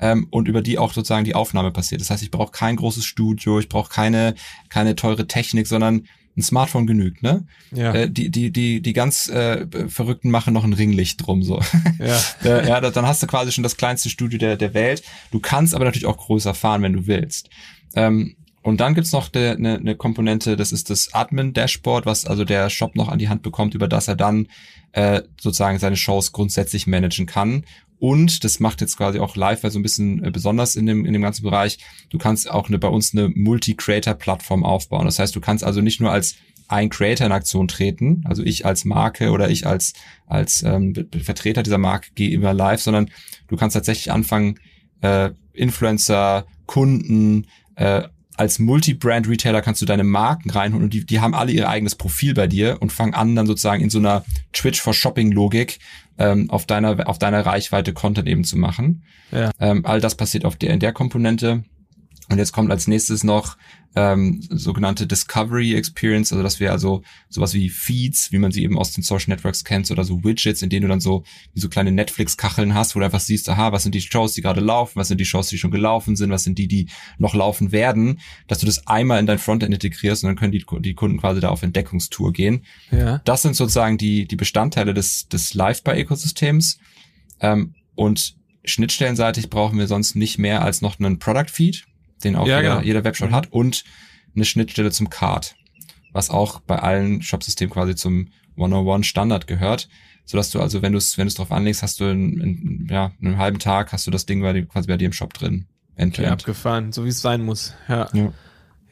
ähm, und über die auch sozusagen die Aufnahme passiert. Das heißt, ich brauche kein großes Studio, ich brauche keine, keine teure Technik, sondern ein Smartphone genügt, ne? ja, Äh, die, die, die, die ganz äh, Verrückten machen noch ein Ringlicht drum so. ja, äh, ja, da- dann hast du quasi schon das kleinste Studio der, der Welt. Du kannst aber natürlich auch größer fahren, wenn du willst. Ähm, und dann gibt's noch eine ne, ne Komponente, das ist das Admin-Dashboard, was also der Shop noch an die Hand bekommt, über das er dann äh, sozusagen seine Shows grundsätzlich managen kann. Und das macht jetzt quasi auch live, weil so ein bisschen äh, besonders in dem, in dem ganzen Bereich, du kannst auch eine, bei uns eine Multi-Creator-Plattform aufbauen. Das heißt, du kannst also nicht nur als ein Creator in Aktion treten. Also ich als Marke oder ich als, als ähm, Vertreter dieser Marke gehe immer live, sondern du kannst tatsächlich anfangen, äh, Influencer, Kunden, äh, als Multi-Brand-Retailer kannst du deine Marken reinholen und die, die haben alle ihr eigenes Profil bei dir und fangen an, dann sozusagen in so einer Twitch for Shopping-Logik ähm, auf deiner auf deiner Reichweite Content eben zu machen. Ja. Ähm, all das passiert auf der in der Komponente. Und jetzt kommt als nächstes noch ähm, sogenannte Discovery Experience, also dass wir also sowas wie Feeds, wie man sie eben aus den Social Networks kennt, oder so Widgets, in denen du dann so wie so kleine Netflix-Kacheln hast, wo du einfach siehst, aha, was sind die Shows, die gerade laufen, was sind die Shows, die schon gelaufen sind, was sind die, die noch laufen werden, dass du das einmal in dein Frontend integrierst und dann können die, die Kunden quasi da auf Entdeckungstour gehen. Ja. Das sind sozusagen die, die Bestandteile des, des Live-by-Ökosystems. Ähm, und schnittstellenseitig brauchen wir sonst nicht mehr als noch einen Product-Feed den auch ja, jeder, genau. jeder Webshop mhm. hat, und eine Schnittstelle zum Card, was auch bei allen Shopsystemen quasi zum 101 Standard gehört, so dass du also, wenn du es wenn du es drauf anlegst, hast du in, in, ja, in einem halben Tag hast du das Ding bei dir, quasi bei dir im Shop drin. End okay, abgefahren, so wie es sein muss. Ja. ja.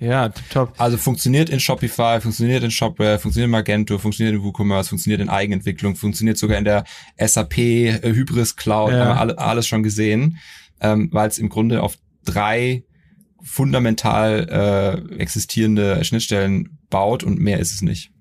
Ja, top. Also funktioniert in Shopify, funktioniert in Shopware, funktioniert in Magento, funktioniert in WooCommerce, funktioniert in Eigenentwicklung, funktioniert sogar in der SAP äh, Hybris Cloud, ja. haben wir alle, alles schon gesehen, ähm, weil es im Grunde auf drei fundamental äh, existierende Schnittstellen baut und mehr ist es nicht.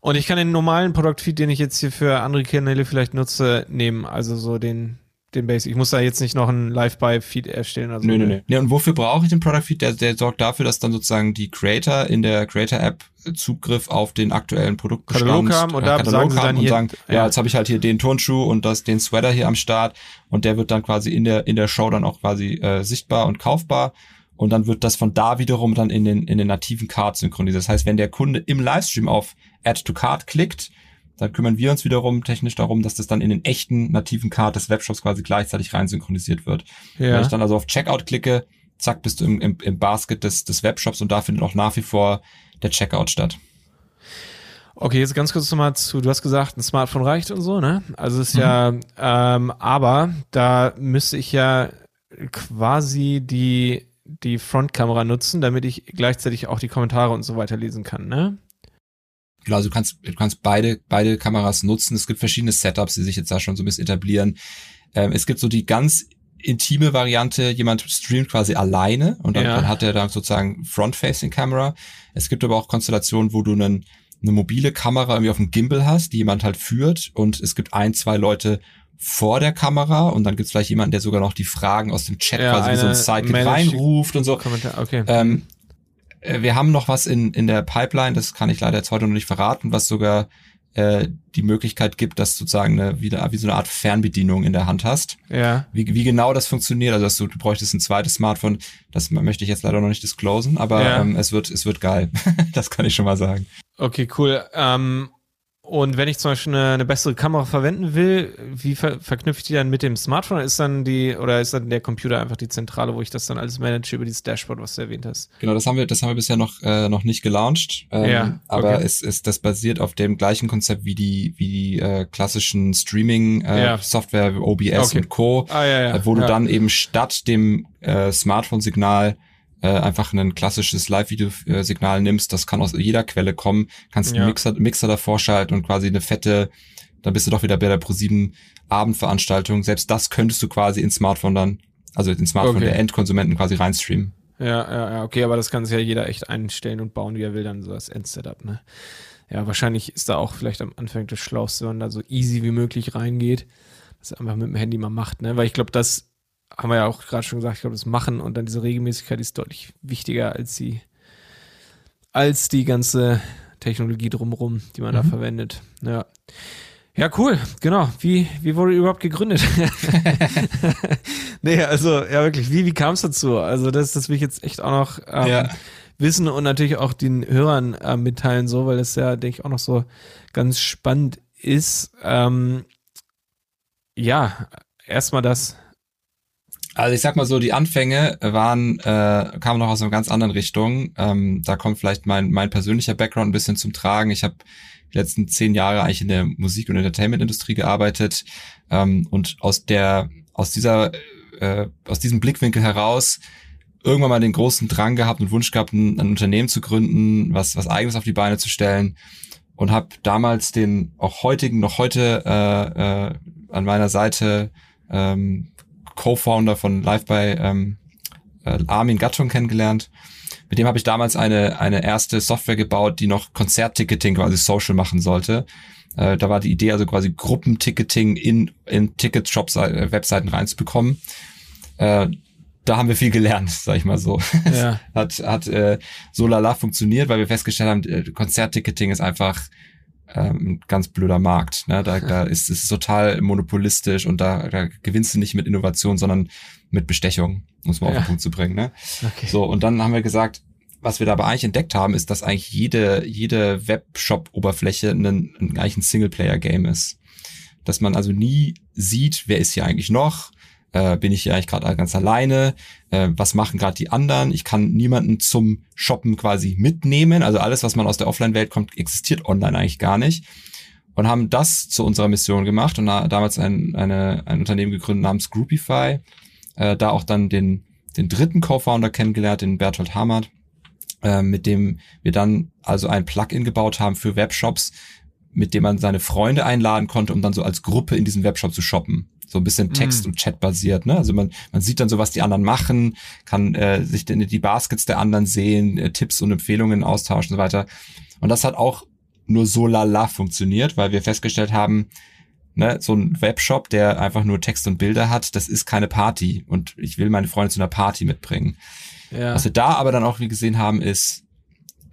Und ich kann den normalen Produktfeed, den ich jetzt hier für andere Kanäle vielleicht nutze, nehmen. Also so den, den Basic. Ich muss da jetzt nicht noch einen Live-By-Feed erstellen. Also nö, nö, nö. Ja, und wofür brauche ich den Product Feed? Der, der sorgt dafür, dass dann sozusagen die Creator in der Creator-App Zugriff auf den aktuellen Produktbestand Katalog haben und da Katalog sagen sie dann hier, sagen, ja, ja, jetzt habe ich halt hier den Turnschuh und das den Sweater hier am Start und der wird dann quasi in der in der Show dann auch quasi äh, sichtbar und kaufbar und dann wird das von da wiederum dann in den, in den nativen Card synchronisiert. Das heißt, wenn der Kunde im Livestream auf Add to Card klickt, dann kümmern wir uns wiederum technisch darum, dass das dann in den echten nativen Card des Webshops quasi gleichzeitig rein synchronisiert wird. Ja. Wenn ich dann also auf Checkout klicke, zack, bist du im, im, im Basket des, des Webshops und da findet auch nach wie vor der Checkout statt. Okay, jetzt ganz kurz nochmal zu, du hast gesagt, ein Smartphone reicht und so, ne? Also ist mhm. ja, ähm, aber da müsste ich ja quasi die die Frontkamera nutzen, damit ich gleichzeitig auch die Kommentare und so weiter lesen kann, ne? Genau, also du kannst, du kannst beide, beide Kameras nutzen. Es gibt verschiedene Setups, die sich jetzt da schon so ein bisschen etablieren. Ähm, es gibt so die ganz intime Variante, jemand streamt quasi alleine und dann, ja. dann hat er da sozusagen Front-Facing-Kamera. Es gibt aber auch Konstellationen, wo du einen, eine mobile Kamera irgendwie auf dem Gimbal hast, die jemand halt führt und es gibt ein, zwei Leute vor der Kamera und dann gibt's vielleicht jemanden, der sogar noch die Fragen aus dem Chat ja, quasi wie so ein Sidekick reinruft und so. Kommentar, okay. Ähm, äh, wir haben noch was in, in der Pipeline, das kann ich leider jetzt heute noch nicht verraten, was sogar äh, die Möglichkeit gibt, dass du sozusagen eine, wieder wie so eine Art Fernbedienung in der Hand hast. Ja. Wie, wie genau das funktioniert, also dass du, du bräuchtest ein zweites Smartphone, das möchte ich jetzt leider noch nicht disclosen, aber ja. ähm, es wird es wird geil. das kann ich schon mal sagen. Okay, cool. Ähm, und wenn ich zum Beispiel eine, eine bessere Kamera verwenden will, wie ver verknüpfe ich die dann mit dem Smartphone? Ist dann die, oder ist dann der Computer einfach die Zentrale, wo ich das dann alles manage über dieses Dashboard, was du erwähnt hast? Genau, das haben wir, das haben wir bisher noch, äh, noch nicht gelauncht. Ähm, ja, okay. Aber es ist, das basiert auf dem gleichen Konzept wie die, wie die äh, klassischen Streaming äh, ja. Software, OBS okay. und Co. Ah, ja, ja. Äh, wo du dann eben statt dem äh, Smartphone-Signal äh, einfach ein klassisches Live-Video-Signal nimmst, das kann aus jeder Quelle kommen, kannst einen Mixer, Mixer davor schalten und quasi eine fette, dann bist du doch wieder bei der Pro7 Abendveranstaltung. Selbst das könntest du quasi ins Smartphone dann, also ins Smartphone okay. der Endkonsumenten quasi reinstreamen. Ja, ja, ja, okay, aber das kann sich ja jeder echt einstellen und bauen, wie er will, dann so als Endsetup, ne? Ja, wahrscheinlich ist da auch vielleicht am Anfang das Schlauste, wenn man da so easy wie möglich reingeht, das einfach mit dem Handy mal macht, ne? Weil ich glaube, das haben wir ja auch gerade schon gesagt, ich glaube, das Machen und dann diese Regelmäßigkeit ist deutlich wichtiger als die, als die ganze Technologie drumherum, die man mhm. da verwendet. Ja. Ja, cool, genau. Wie, wie wurde überhaupt gegründet? nee, also, ja, wirklich, wie, wie kam es dazu? Also, das, das will ich jetzt echt auch noch ähm, ja. wissen und natürlich auch den Hörern äh, mitteilen, so, weil das ja, denke ich, auch noch so ganz spannend ist. Ähm, ja, erstmal das, also ich sag mal so, die Anfänge waren, äh, kamen noch aus einer ganz anderen Richtung. Ähm, da kommt vielleicht mein, mein persönlicher Background ein bisschen zum Tragen. Ich habe die letzten zehn Jahre eigentlich in der Musik- und Entertainment-Industrie gearbeitet. Ähm, und aus der, aus dieser, äh, aus diesem Blickwinkel heraus irgendwann mal den großen Drang gehabt und Wunsch gehabt, ein, ein Unternehmen zu gründen, was, was eigenes auf die Beine zu stellen und habe damals den auch heutigen, noch heute äh, äh, an meiner Seite ähm, Co-Founder von Live by ähm, äh, Armin Gattung kennengelernt. Mit dem habe ich damals eine, eine erste Software gebaut, die noch Konzertticketing quasi social machen sollte. Äh, da war die Idee also quasi Gruppenticketing in, in Ticketshops, äh, Webseiten reinzubekommen. Äh, da haben wir viel gelernt, sag ich mal so. Ja. hat hat äh, so lala funktioniert, weil wir festgestellt haben, äh, Konzertticketing ist einfach ähm, ein ganz blöder Markt. Ne? Da, da ist es total monopolistisch und da, da gewinnst du nicht mit Innovation, sondern mit Bestechung, muss man ja. auf den Punkt zu bringen. Ne? Okay. So, und dann haben wir gesagt, was wir dabei eigentlich entdeckt haben, ist, dass eigentlich jede, jede Webshop-Oberfläche ein, ein, eigentlich ein Singleplayer-Game ist. Dass man also nie sieht, wer ist hier eigentlich noch, äh, bin ich hier eigentlich gerade ganz alleine, äh, was machen gerade die anderen, ich kann niemanden zum Shoppen quasi mitnehmen, also alles, was man aus der Offline-Welt kommt, existiert online eigentlich gar nicht. Und haben das zu unserer Mission gemacht und da, damals ein, eine, ein Unternehmen gegründet namens Groupify, äh, da auch dann den, den dritten Co-Founder kennengelernt, den Bertolt Hamert, äh, mit dem wir dann also ein Plugin gebaut haben für Webshops, mit dem man seine Freunde einladen konnte, um dann so als Gruppe in diesem Webshop zu shoppen so ein bisschen Text mm. und Chat basiert. Ne? Also man, man sieht dann so, was die anderen machen, kann äh, sich die, die Baskets der anderen sehen, äh, Tipps und Empfehlungen austauschen und so weiter. Und das hat auch nur so lala funktioniert, weil wir festgestellt haben, ne, so ein Webshop, der einfach nur Text und Bilder hat, das ist keine Party. Und ich will meine Freunde zu einer Party mitbringen. Ja. Was wir da aber dann auch wie gesehen haben, ist,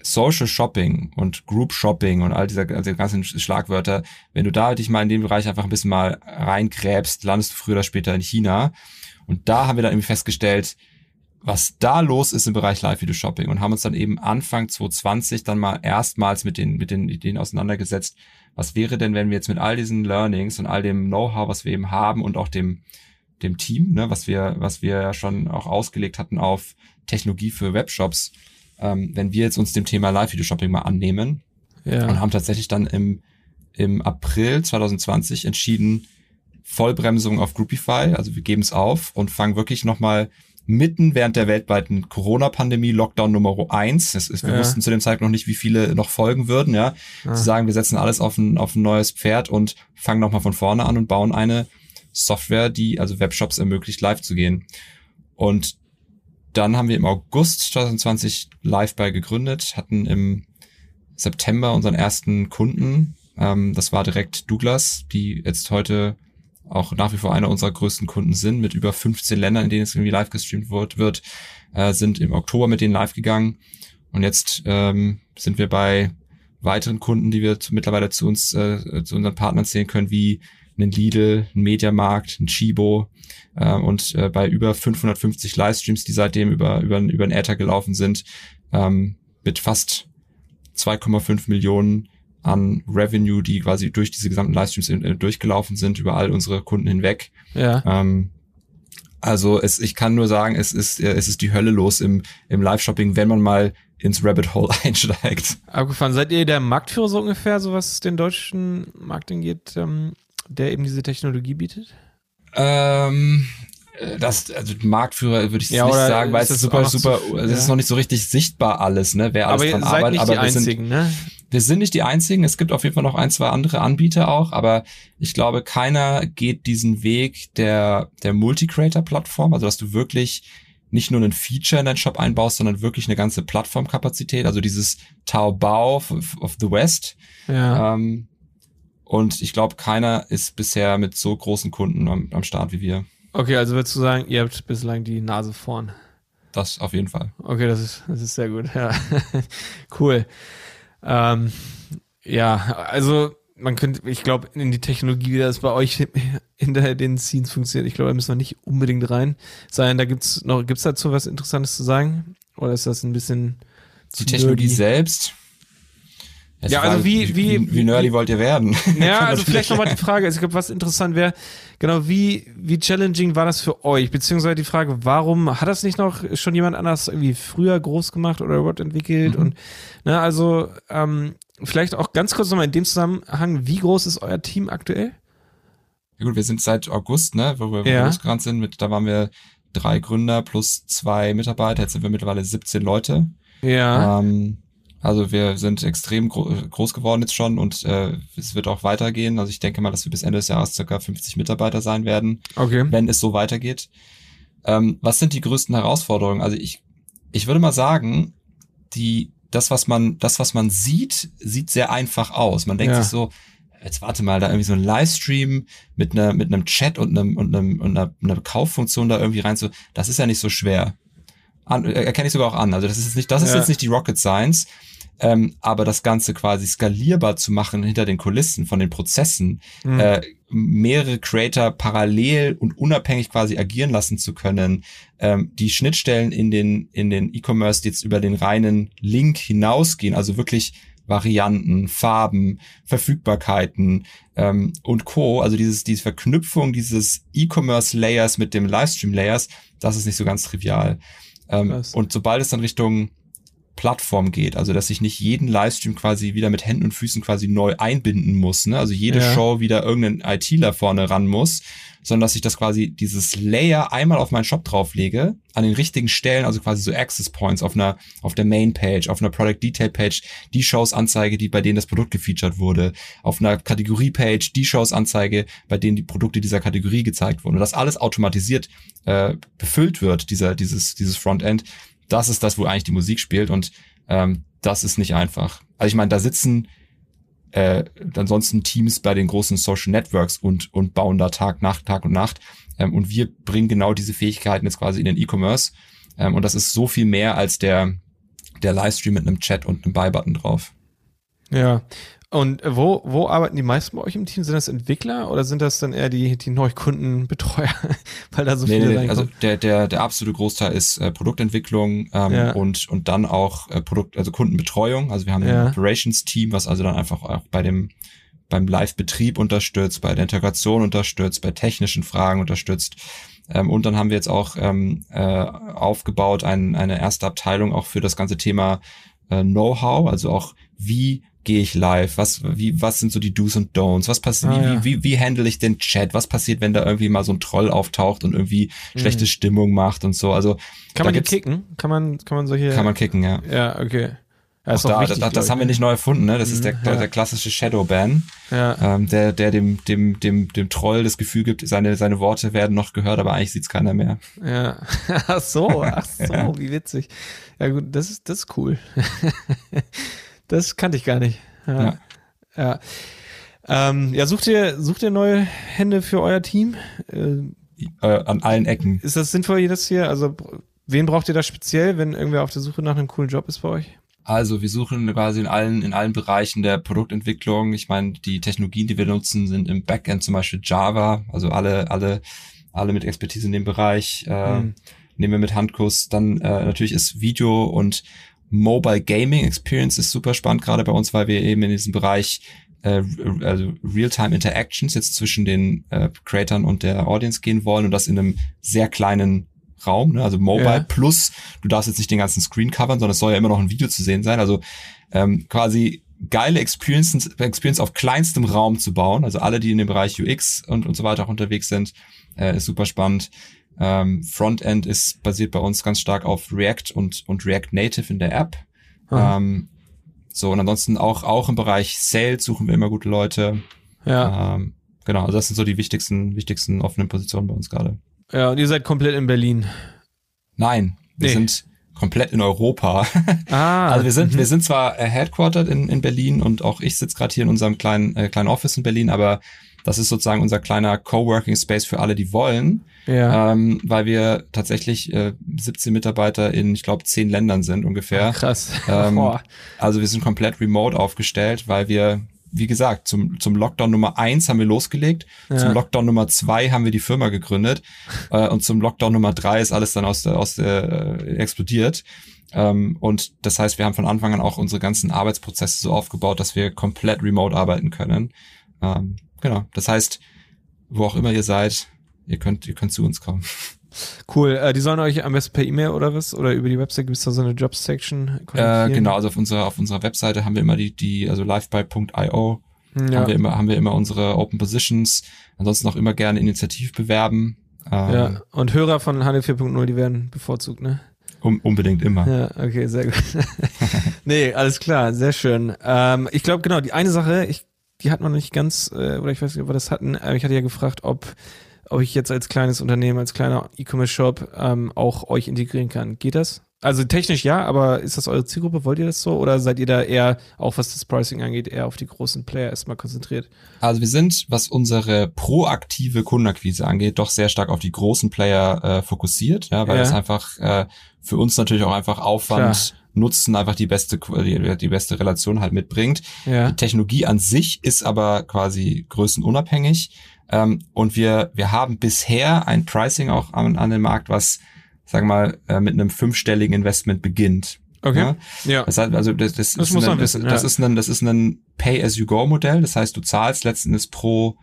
Social Shopping und Group Shopping und all diese, also ganzen Schlagwörter, wenn du da dich mal in den Bereich einfach ein bisschen mal reingräbst, landest du früher oder später in China. Und da haben wir dann irgendwie festgestellt, was da los ist im Bereich Live-Video-Shopping und haben uns dann eben Anfang 2020 dann mal erstmals mit den, mit den Ideen auseinandergesetzt. Was wäre denn, wenn wir jetzt mit all diesen Learnings und all dem Know-how, was wir eben haben und auch dem, dem Team, ne, was wir, was wir ja schon auch ausgelegt hatten auf Technologie für Webshops, ähm, wenn wir jetzt uns dem Thema Live-Video-Shopping mal annehmen ja. und haben tatsächlich dann im, im April 2020 entschieden, Vollbremsung auf Groupify, also wir geben es auf und fangen wirklich nochmal mitten während der weltweiten Corona-Pandemie, Lockdown Nummer eins. ist, wir ja. wussten zu dem Zeitpunkt noch nicht, wie viele noch folgen würden, ja. ja. Zu sagen, wir setzen alles auf ein, auf ein neues Pferd und fangen nochmal von vorne an und bauen eine Software, die also Webshops ermöglicht, live zu gehen. Und dann haben wir im August 2020 Liveby gegründet, hatten im September unseren ersten Kunden. Ähm, das war direkt Douglas, die jetzt heute auch nach wie vor einer unserer größten Kunden sind, mit über 15 Ländern, in denen es irgendwie live gestreamt wird, wird äh, sind im Oktober mit denen live gegangen. Und jetzt ähm, sind wir bei weiteren Kunden, die wir mittlerweile zu uns, äh, zu unseren Partnern zählen können, wie einen Lidl, einen Mediamarkt, einen Chibo äh, und äh, bei über 550 Livestreams, die seitdem über über über den Äther gelaufen sind, ähm, mit fast 2,5 Millionen an Revenue, die quasi durch diese gesamten Livestreams äh, durchgelaufen sind, über all unsere Kunden hinweg. Ja. Ähm, also es, ich kann nur sagen, es ist, äh, es ist die Hölle los im, im Live-Shopping, wenn man mal ins Rabbit Hole einsteigt. Abgefahren. Seid ihr der Marktführer so ungefähr, so was den deutschen Markt angeht? Ähm, der eben diese Technologie bietet? Ähm, äh, das, also Marktführer würde ich ja, nicht sagen, weil es ist super, super, so, es ja. ist noch nicht so richtig sichtbar alles, ne, wer alles aber dran arbeitet. aber wir einzigen, sind, ne? wir sind nicht die einzigen. Es gibt auf jeden Fall noch ein, zwei andere Anbieter auch, aber ich glaube, keiner geht diesen Weg der, der Multi-Creator-Plattform, also dass du wirklich nicht nur ein Feature in deinen Shop einbaust, sondern wirklich eine ganze Plattformkapazität, also dieses Taobao of, of the West. Ja. Ähm, und ich glaube, keiner ist bisher mit so großen Kunden am, am Start wie wir. Okay, also würdest du sagen, ihr habt bislang die Nase vorn? Das auf jeden Fall. Okay, das ist, das ist sehr gut. Ja, cool. Ähm, ja, also man könnte, ich glaube, in die Technologie, wie das bei euch hinter den Scenes funktioniert, ich glaube, da müssen wir nicht unbedingt rein sein. Da gibt's noch, gibt's dazu was Interessantes zu sagen? Oder ist das ein bisschen die Technologie nerdy? selbst? Es ja, also wie, wie, wie, wie nerdy wollt ihr werden? Ja, also vielleicht nochmal die Frage, also ich glaube, was interessant wäre, genau, wie, wie challenging war das für euch? Beziehungsweise die Frage, warum hat das nicht noch schon jemand anders irgendwie früher groß gemacht oder überhaupt entwickelt? Mhm. Und, ne, also, ähm, vielleicht auch ganz kurz nochmal in dem Zusammenhang, wie groß ist euer Team aktuell? Ja gut, wir sind seit August, ne, wo wir ja. losgerannt sind, mit, da waren wir drei Gründer plus zwei Mitarbeiter. Jetzt sind wir mittlerweile 17 Leute. Ja. Ähm, also wir sind extrem gro groß geworden jetzt schon und äh, es wird auch weitergehen. Also ich denke mal, dass wir bis Ende des Jahres circa 50 Mitarbeiter sein werden, Okay. wenn es so weitergeht. Ähm, was sind die größten Herausforderungen? Also ich, ich würde mal sagen, die, das, was man, das, was man sieht, sieht sehr einfach aus. Man denkt Ja. sich so, jetzt warte mal, da irgendwie so ein Livestream mit einer, mit einem Chat und einem, und einem, und einer, einer Kauffunktion da irgendwie rein so, das ist ja nicht so schwer. An, erkenne ich sogar auch an. Also das ist jetzt nicht, das ist Ja. jetzt nicht die Rocket Science. Ähm, aber das Ganze quasi skalierbar zu machen hinter den Kulissen von den Prozessen, Mhm. äh, mehrere Creator parallel und unabhängig quasi agieren lassen zu können, ähm, die Schnittstellen in den in den E-Commerce die jetzt über den reinen Link hinausgehen, also wirklich Varianten, Farben, Verfügbarkeiten ähm, und Co. Also dieses diese Verknüpfung dieses E-Commerce Layers mit dem Livestream Layers, das ist nicht so ganz trivial. Ähm, und sobald es dann Richtung Plattform geht, also dass ich nicht jeden Livestream quasi wieder mit Händen und Füßen quasi neu einbinden muss, ne? also jede Ja. Show wieder irgendein ITler vorne ran muss, sondern dass ich das quasi dieses Layer einmal auf meinen Shop drauflege, an den richtigen Stellen, also quasi so Access Points auf einer auf der Main Page, auf einer Product Detail Page, die Shows anzeige, die bei denen das Produkt gefeatured wurde, auf einer Kategorie Page, die Shows anzeige, bei denen die Produkte dieser Kategorie gezeigt wurden. Und das alles automatisiert äh, befüllt wird, dieser dieses dieses Frontend das ist das, wo eigentlich die Musik spielt und ähm, das ist nicht einfach. Also ich meine, da sitzen äh, ansonsten Teams bei den großen Social Networks und und bauen da Tag, Nacht, Tag und Nacht ähm, und wir bringen genau diese Fähigkeiten jetzt quasi in den E-Commerce ähm, und das ist so viel mehr als der der Livestream mit einem Chat und einem Buy-Button drauf. Ja. Und wo, wo arbeiten die meisten bei euch im Team? Sind das Entwickler oder sind das dann eher die, die Neukundenbetreuer? Weil da so Nee, viele nee, also der, der, der absolute Großteil ist äh, Produktentwicklung ähm, Ja. und, und dann auch äh, Produkt, also Kundenbetreuung. Also wir haben Ja. ein Operations-Team, was also dann einfach auch bei dem beim Live-Betrieb unterstützt, bei der Integration unterstützt, bei technischen Fragen unterstützt. Ähm, und dann haben wir jetzt auch ähm, äh, aufgebaut ein, eine erste Abteilung auch für das ganze Thema äh, Know-how, also auch wie gehe ich live, was, wie, was sind so die Do's und Don'ts, was passiert, Ah, wie, ja. wie, wie, wie handle ich den Chat, was passiert, wenn da irgendwie mal so ein Troll auftaucht und irgendwie Mhm. schlechte Stimmung macht und so, also Kann da man die kicken? Kann man, kann man solche. kann man kicken, ja. Ja, okay. Ja, Auch ist auch da, wichtig, das, das haben wir ich. nicht neu erfunden, ne? Das ist Mhm, der, ja. der klassische Shadowban, Ja. ähm, der, der dem, dem, dem, dem Troll das Gefühl gibt, seine, seine Worte werden noch gehört, aber eigentlich sieht's keiner mehr. Ja. Ach so, ach so, wie witzig. Ja, gut, das ist, das ist cool. das kannte ich gar nicht. Ja. Ja. Ja. Ähm, ja, sucht ihr, sucht ihr neue Hände für euer Team? Äh, Äh, an allen Ecken. ist das sinnvoll, jedes hier? Also, wen braucht ihr da speziell, wenn irgendwer auf der Suche nach einem coolen Job ist bei euch? Also wir suchen quasi in allen, in allen Bereichen der Produktentwicklung. Ich meine, die Technologien, die wir nutzen, sind im Backend zum Beispiel Java, also alle, alle, alle mit Expertise in dem Bereich. Äh, Hm. Nehmen wir mit Handkuss. Dann äh, natürlich ist Video und Mobile Gaming Experience ist super spannend, gerade bei uns, weil wir eben in diesem Bereich äh, also Real-Time Interactions jetzt zwischen den äh, Creatern und der Audience gehen wollen und das in einem sehr kleinen Raum, ne? also Mobile Ja. plus, du darfst jetzt nicht den ganzen Screen covern, sondern es soll ja immer noch ein Video zu sehen sein, also ähm, quasi geile Experience, Experience auf kleinstem Raum zu bauen, also alle, die in dem Bereich UX und, und so weiter auch unterwegs sind, äh, ist super spannend. Ähm, Frontend ist basiert bei uns ganz stark auf React und, und React Native in der App. Ah. Ähm, so, und ansonsten auch, auch im Bereich Sales suchen wir immer gute Leute. Ja. Ähm, genau, also das sind so die wichtigsten, wichtigsten offenen Positionen bei uns gerade. Ja, und ihr seid komplett in Berlin. Nein, wir Nee. sind komplett in Europa. Ah. Also wir sind, mhm. wir sind zwar äh, headquartered in, in Berlin und auch ich sitze gerade hier in unserem kleinen, äh, kleinen Office in Berlin, aber das ist sozusagen unser kleiner Coworking Space für alle, die wollen, Ja. ähm, weil wir tatsächlich äh, 17 Mitarbeiter in, ich glaube, 10 Ländern sind ungefähr. Krass. Ähm, Boah. Also wir sind komplett remote aufgestellt, weil wir, wie gesagt, zum, zum Lockdown Nummer eins haben wir losgelegt, Ja. zum Lockdown Nummer zwei haben wir die Firma gegründet äh, und zum Lockdown Nummer drei ist alles dann aus der, aus der äh, explodiert. Ähm, und das heißt, wir haben von Anfang an auch unsere ganzen Arbeitsprozesse so aufgebaut, dass wir komplett remote arbeiten können. Ähm, genau. Das heißt, wo auch immer ihr seid, ihr könnt, ihr könnt zu uns kommen. Cool. Äh, die sollen euch am besten per E-Mail oder was? Oder über die Website gibt es da so eine Jobs-Section? Äh, genau, also auf unserer, auf unserer Webseite haben wir immer die, die, also livebuy.io haben wir Ja. immer, haben wir immer unsere Open Positions. Ansonsten auch immer gerne initiativ bewerben. Ähm, ja, und Hörer von Handel 4.0, die werden bevorzugt, ne? Um, unbedingt immer. Ja, okay, sehr gut. nee, alles klar, sehr schön. Ähm, ich glaube, genau, die eine Sache, ich, die hat man nicht ganz, äh, oder ich weiß nicht, ob wir das hatten, äh, ich hatte ja gefragt, ob, ob ich jetzt als kleines Unternehmen, als kleiner E-Commerce-Shop ähm, auch euch integrieren kann. Geht das? Also technisch ja, aber ist das eure Zielgruppe? Wollt ihr das so? Oder seid ihr da eher, auch was das Pricing angeht, eher auf die großen Player erstmal konzentriert? Also wir sind, was unsere proaktive Kundenakquise angeht, doch sehr stark auf die großen Player äh, fokussiert, ja, weil ja. das einfach äh, für uns natürlich auch einfach Aufwand Klar. Nutzen einfach die beste die, die beste Relation halt mitbringt. Ja. Die Technologie an sich ist aber quasi größenunabhängig ähm, und wir wir haben bisher ein Pricing auch an, an den Markt, was sagen wir mal, äh, mit einem fünfstelligen Investment beginnt. Okay. Ja. ja. Das heißt, also das, das, das ist ein, wissen, das, ja. ist ein, das ist ein Pay-as-you-go-Modell. Das heißt, du zahlst letztendlich pro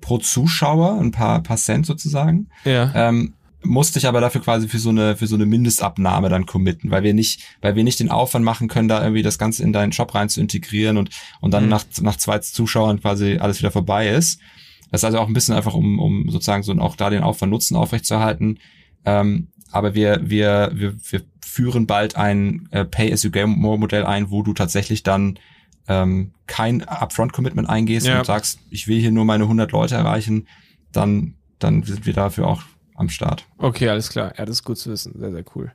pro Zuschauer ein paar, paar Cent sozusagen. Ja. Ähm, musste ich aber dafür quasi für so eine für so eine Mindestabnahme dann committen, weil wir nicht weil wir nicht den Aufwand machen können, da irgendwie das Ganze in deinen Shop rein zu integrieren und und dann mhm. nach nach zwei Zuschauern quasi alles wieder vorbei ist. Das ist also auch ein bisschen einfach um um sozusagen so auch da den Aufwand Nutzen aufrechtzuerhalten. Ähm, aber wir, wir, wir, wir führen bald ein äh, Pay-as-you-go-Modell ein, wo du tatsächlich dann ähm, kein Upfront-Commitment eingehst ja. und sagst, ich will hier nur meine 100 Leute erreichen, dann, dann sind wir dafür auch am Start. Okay, alles klar. Ja, das ist gut zu wissen. Sehr, sehr cool.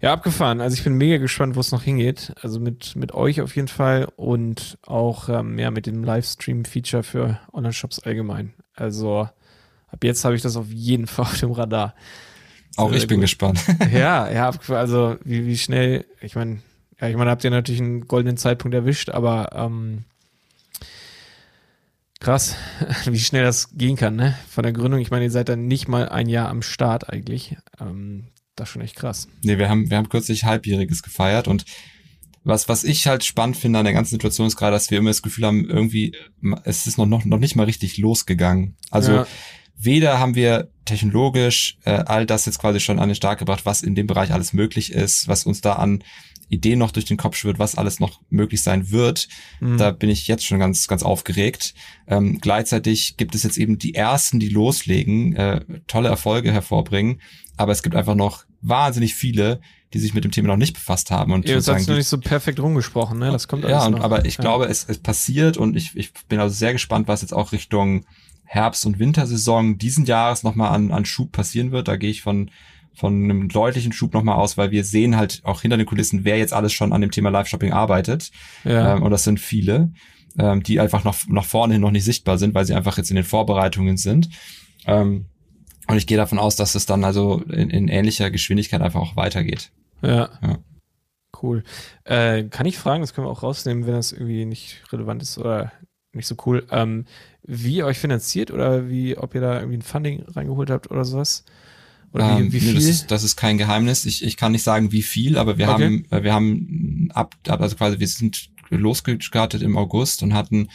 Ja, abgefahren. Also ich bin mega gespannt, wo es noch hingeht. Also mit, mit euch auf jeden Fall und auch ähm, ja, mit dem Livestream-Feature für Online-Shops allgemein. Also ab jetzt habe ich das auf jeden Fall auf dem Radar. Auch ich bin gut. gespannt. ja, ja, also wie, wie schnell, ich meine, ja, ich meine, habt ihr natürlich einen goldenen Zeitpunkt erwischt, aber ähm, krass, wie schnell das gehen kann, ne? Von der Gründung, ich meine, ihr seid dann nicht mal ein Jahr am Start eigentlich. Ähm, das ist schon echt krass. Nee, wir haben, wir haben kürzlich Halbjähriges gefeiert und was, was ich halt spannend finde an der ganzen Situation ist gerade, dass wir immer das Gefühl haben, irgendwie, es ist noch, noch, noch nicht mal richtig losgegangen. Also ja. weder haben wir technologisch äh, all das jetzt quasi schon an den Start gebracht, was in dem Bereich alles möglich ist, was uns da an Ideen noch durch den Kopf schwirrt, was alles noch möglich sein wird. Mhm. Da bin ich jetzt schon ganz, ganz aufgeregt. Ähm, gleichzeitig gibt es jetzt eben die ersten, die loslegen, äh, tolle Erfolge hervorbringen. Aber es gibt einfach noch wahnsinnig viele, die sich mit dem Thema noch nicht befasst haben. Und Ihr habt noch nicht so perfekt rumgesprochen, ne? Das kommt alles Ja, und, noch. aber ich ja. glaube, es, es passiert und ich, ich bin also sehr gespannt, was jetzt auch Richtung Herbst- und Wintersaison diesen Jahres nochmal an, an Schub passieren wird. Da gehe ich von, von einem deutlichen Schub nochmal aus, weil wir sehen halt auch hinter den Kulissen, wer jetzt alles schon an dem Thema Live-Shopping arbeitet. Ja. Ähm, und das sind viele, ähm, die einfach noch nach vorne hin noch nicht sichtbar sind, weil sie einfach jetzt in den Vorbereitungen sind. Ähm, und ich gehe davon aus, dass es dann also in, in ähnlicher Geschwindigkeit einfach auch weitergeht. Ja. ja. Cool. Äh, kann ich fragen, das können wir auch rausnehmen, wenn das irgendwie nicht relevant ist oder nicht so cool. Ähm, wie ihr euch finanziert oder wie, ob ihr da irgendwie ein Funding reingeholt habt oder sowas? Oder wie, ähm, wie viel? Nee, das, ist, das ist kein Geheimnis. Ich, ich kann nicht sagen, wie viel, aber wir okay. haben, äh, wir haben ab, also quasi wir sind losgestartet im August und hatten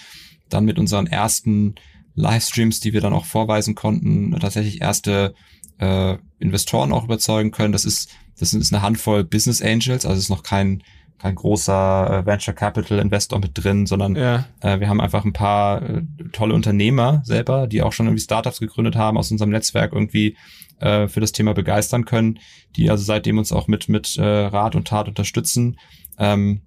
dann mit unseren ersten Livestreams, die wir dann auch vorweisen konnten, tatsächlich erste äh, Investoren auch überzeugen können. Das ist, das ist eine Handvoll Business Angels, also es ist noch kein kein großer äh, Venture Capital Investor mit drin, sondern ja. äh, wir haben einfach ein paar äh, tolle Unternehmer selber, die auch schon irgendwie Startups gegründet haben, aus unserem Netzwerk irgendwie äh, für das Thema begeistern können, die also seitdem uns auch mit mit äh, Rat und Tat unterstützen. Ähm,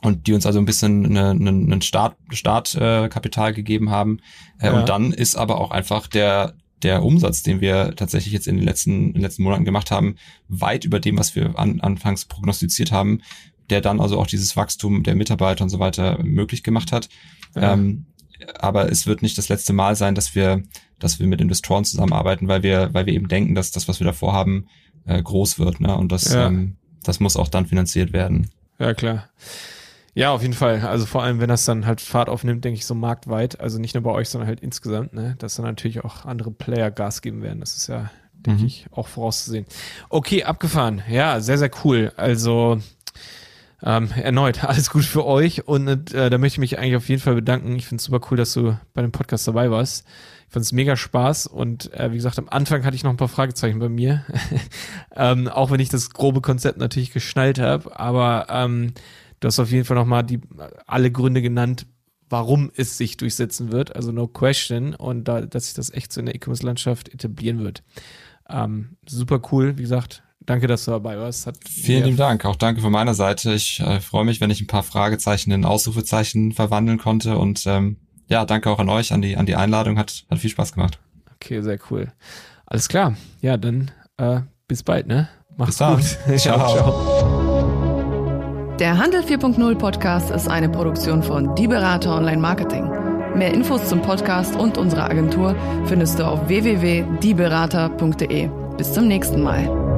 und die uns also ein bisschen einen eine Start, Startkapital äh, gegeben haben. Äh, ja. Und dann ist aber auch einfach der der Umsatz, den wir tatsächlich jetzt in den letzten, in den letzten Monaten gemacht haben, weit über dem, was wir an, anfangs prognostiziert haben der dann also auch dieses Wachstum der Mitarbeiter und so weiter möglich gemacht hat. Ja. Ähm, aber es wird nicht das letzte Mal sein, dass wir, dass wir mit Investoren zusammenarbeiten, weil wir, weil wir eben denken, dass das, was wir davor haben, äh, groß wird. Ne? Und das, ja. ähm, das muss auch dann finanziert werden. Ja, klar. Ja, auf jeden Fall. Also vor allem, wenn das dann halt Fahrt aufnimmt, denke ich so marktweit, also nicht nur bei euch, sondern halt insgesamt, ne, dass dann natürlich auch andere Player Gas geben werden. Das ist ja, denke mhm. ich, auch vorauszusehen. Okay, abgefahren. Ja, sehr, sehr cool. Also ähm, erneut, alles gut für euch und äh, da möchte ich mich eigentlich auf jeden Fall bedanken. Ich finde es super cool, dass du bei dem Podcast dabei warst. Ich fand es mega Spaß und äh, wie gesagt, am Anfang hatte ich noch ein paar Fragezeichen bei mir, ähm, auch wenn ich das grobe Konzept natürlich geschnallt habe, aber ähm, du hast auf jeden Fall nochmal die alle Gründe genannt, warum es sich durchsetzen wird, also no question, und da, dass sich das echt so in der E-Commerce-Landschaft etablieren wird. Ähm, super cool, wie gesagt, danke, dass du dabei warst. Hat Vielen lieben Dank, auch danke von meiner Seite. Ich äh, freue mich, wenn ich ein paar Fragezeichen in Ausrufezeichen verwandeln konnte und ähm, ja, danke auch an euch, an die, an die Einladung, hat, hat viel Spaß gemacht. Okay, sehr cool. Alles klar, ja, dann äh, bis bald, ne? Mach's gut. ciao. ciao. Der Handel 4.0 Podcast ist eine Produktion von Die Berater Online Marketing. Mehr Infos zum Podcast und unserer Agentur findest du auf www.dieberater.de. Bis zum nächsten Mal.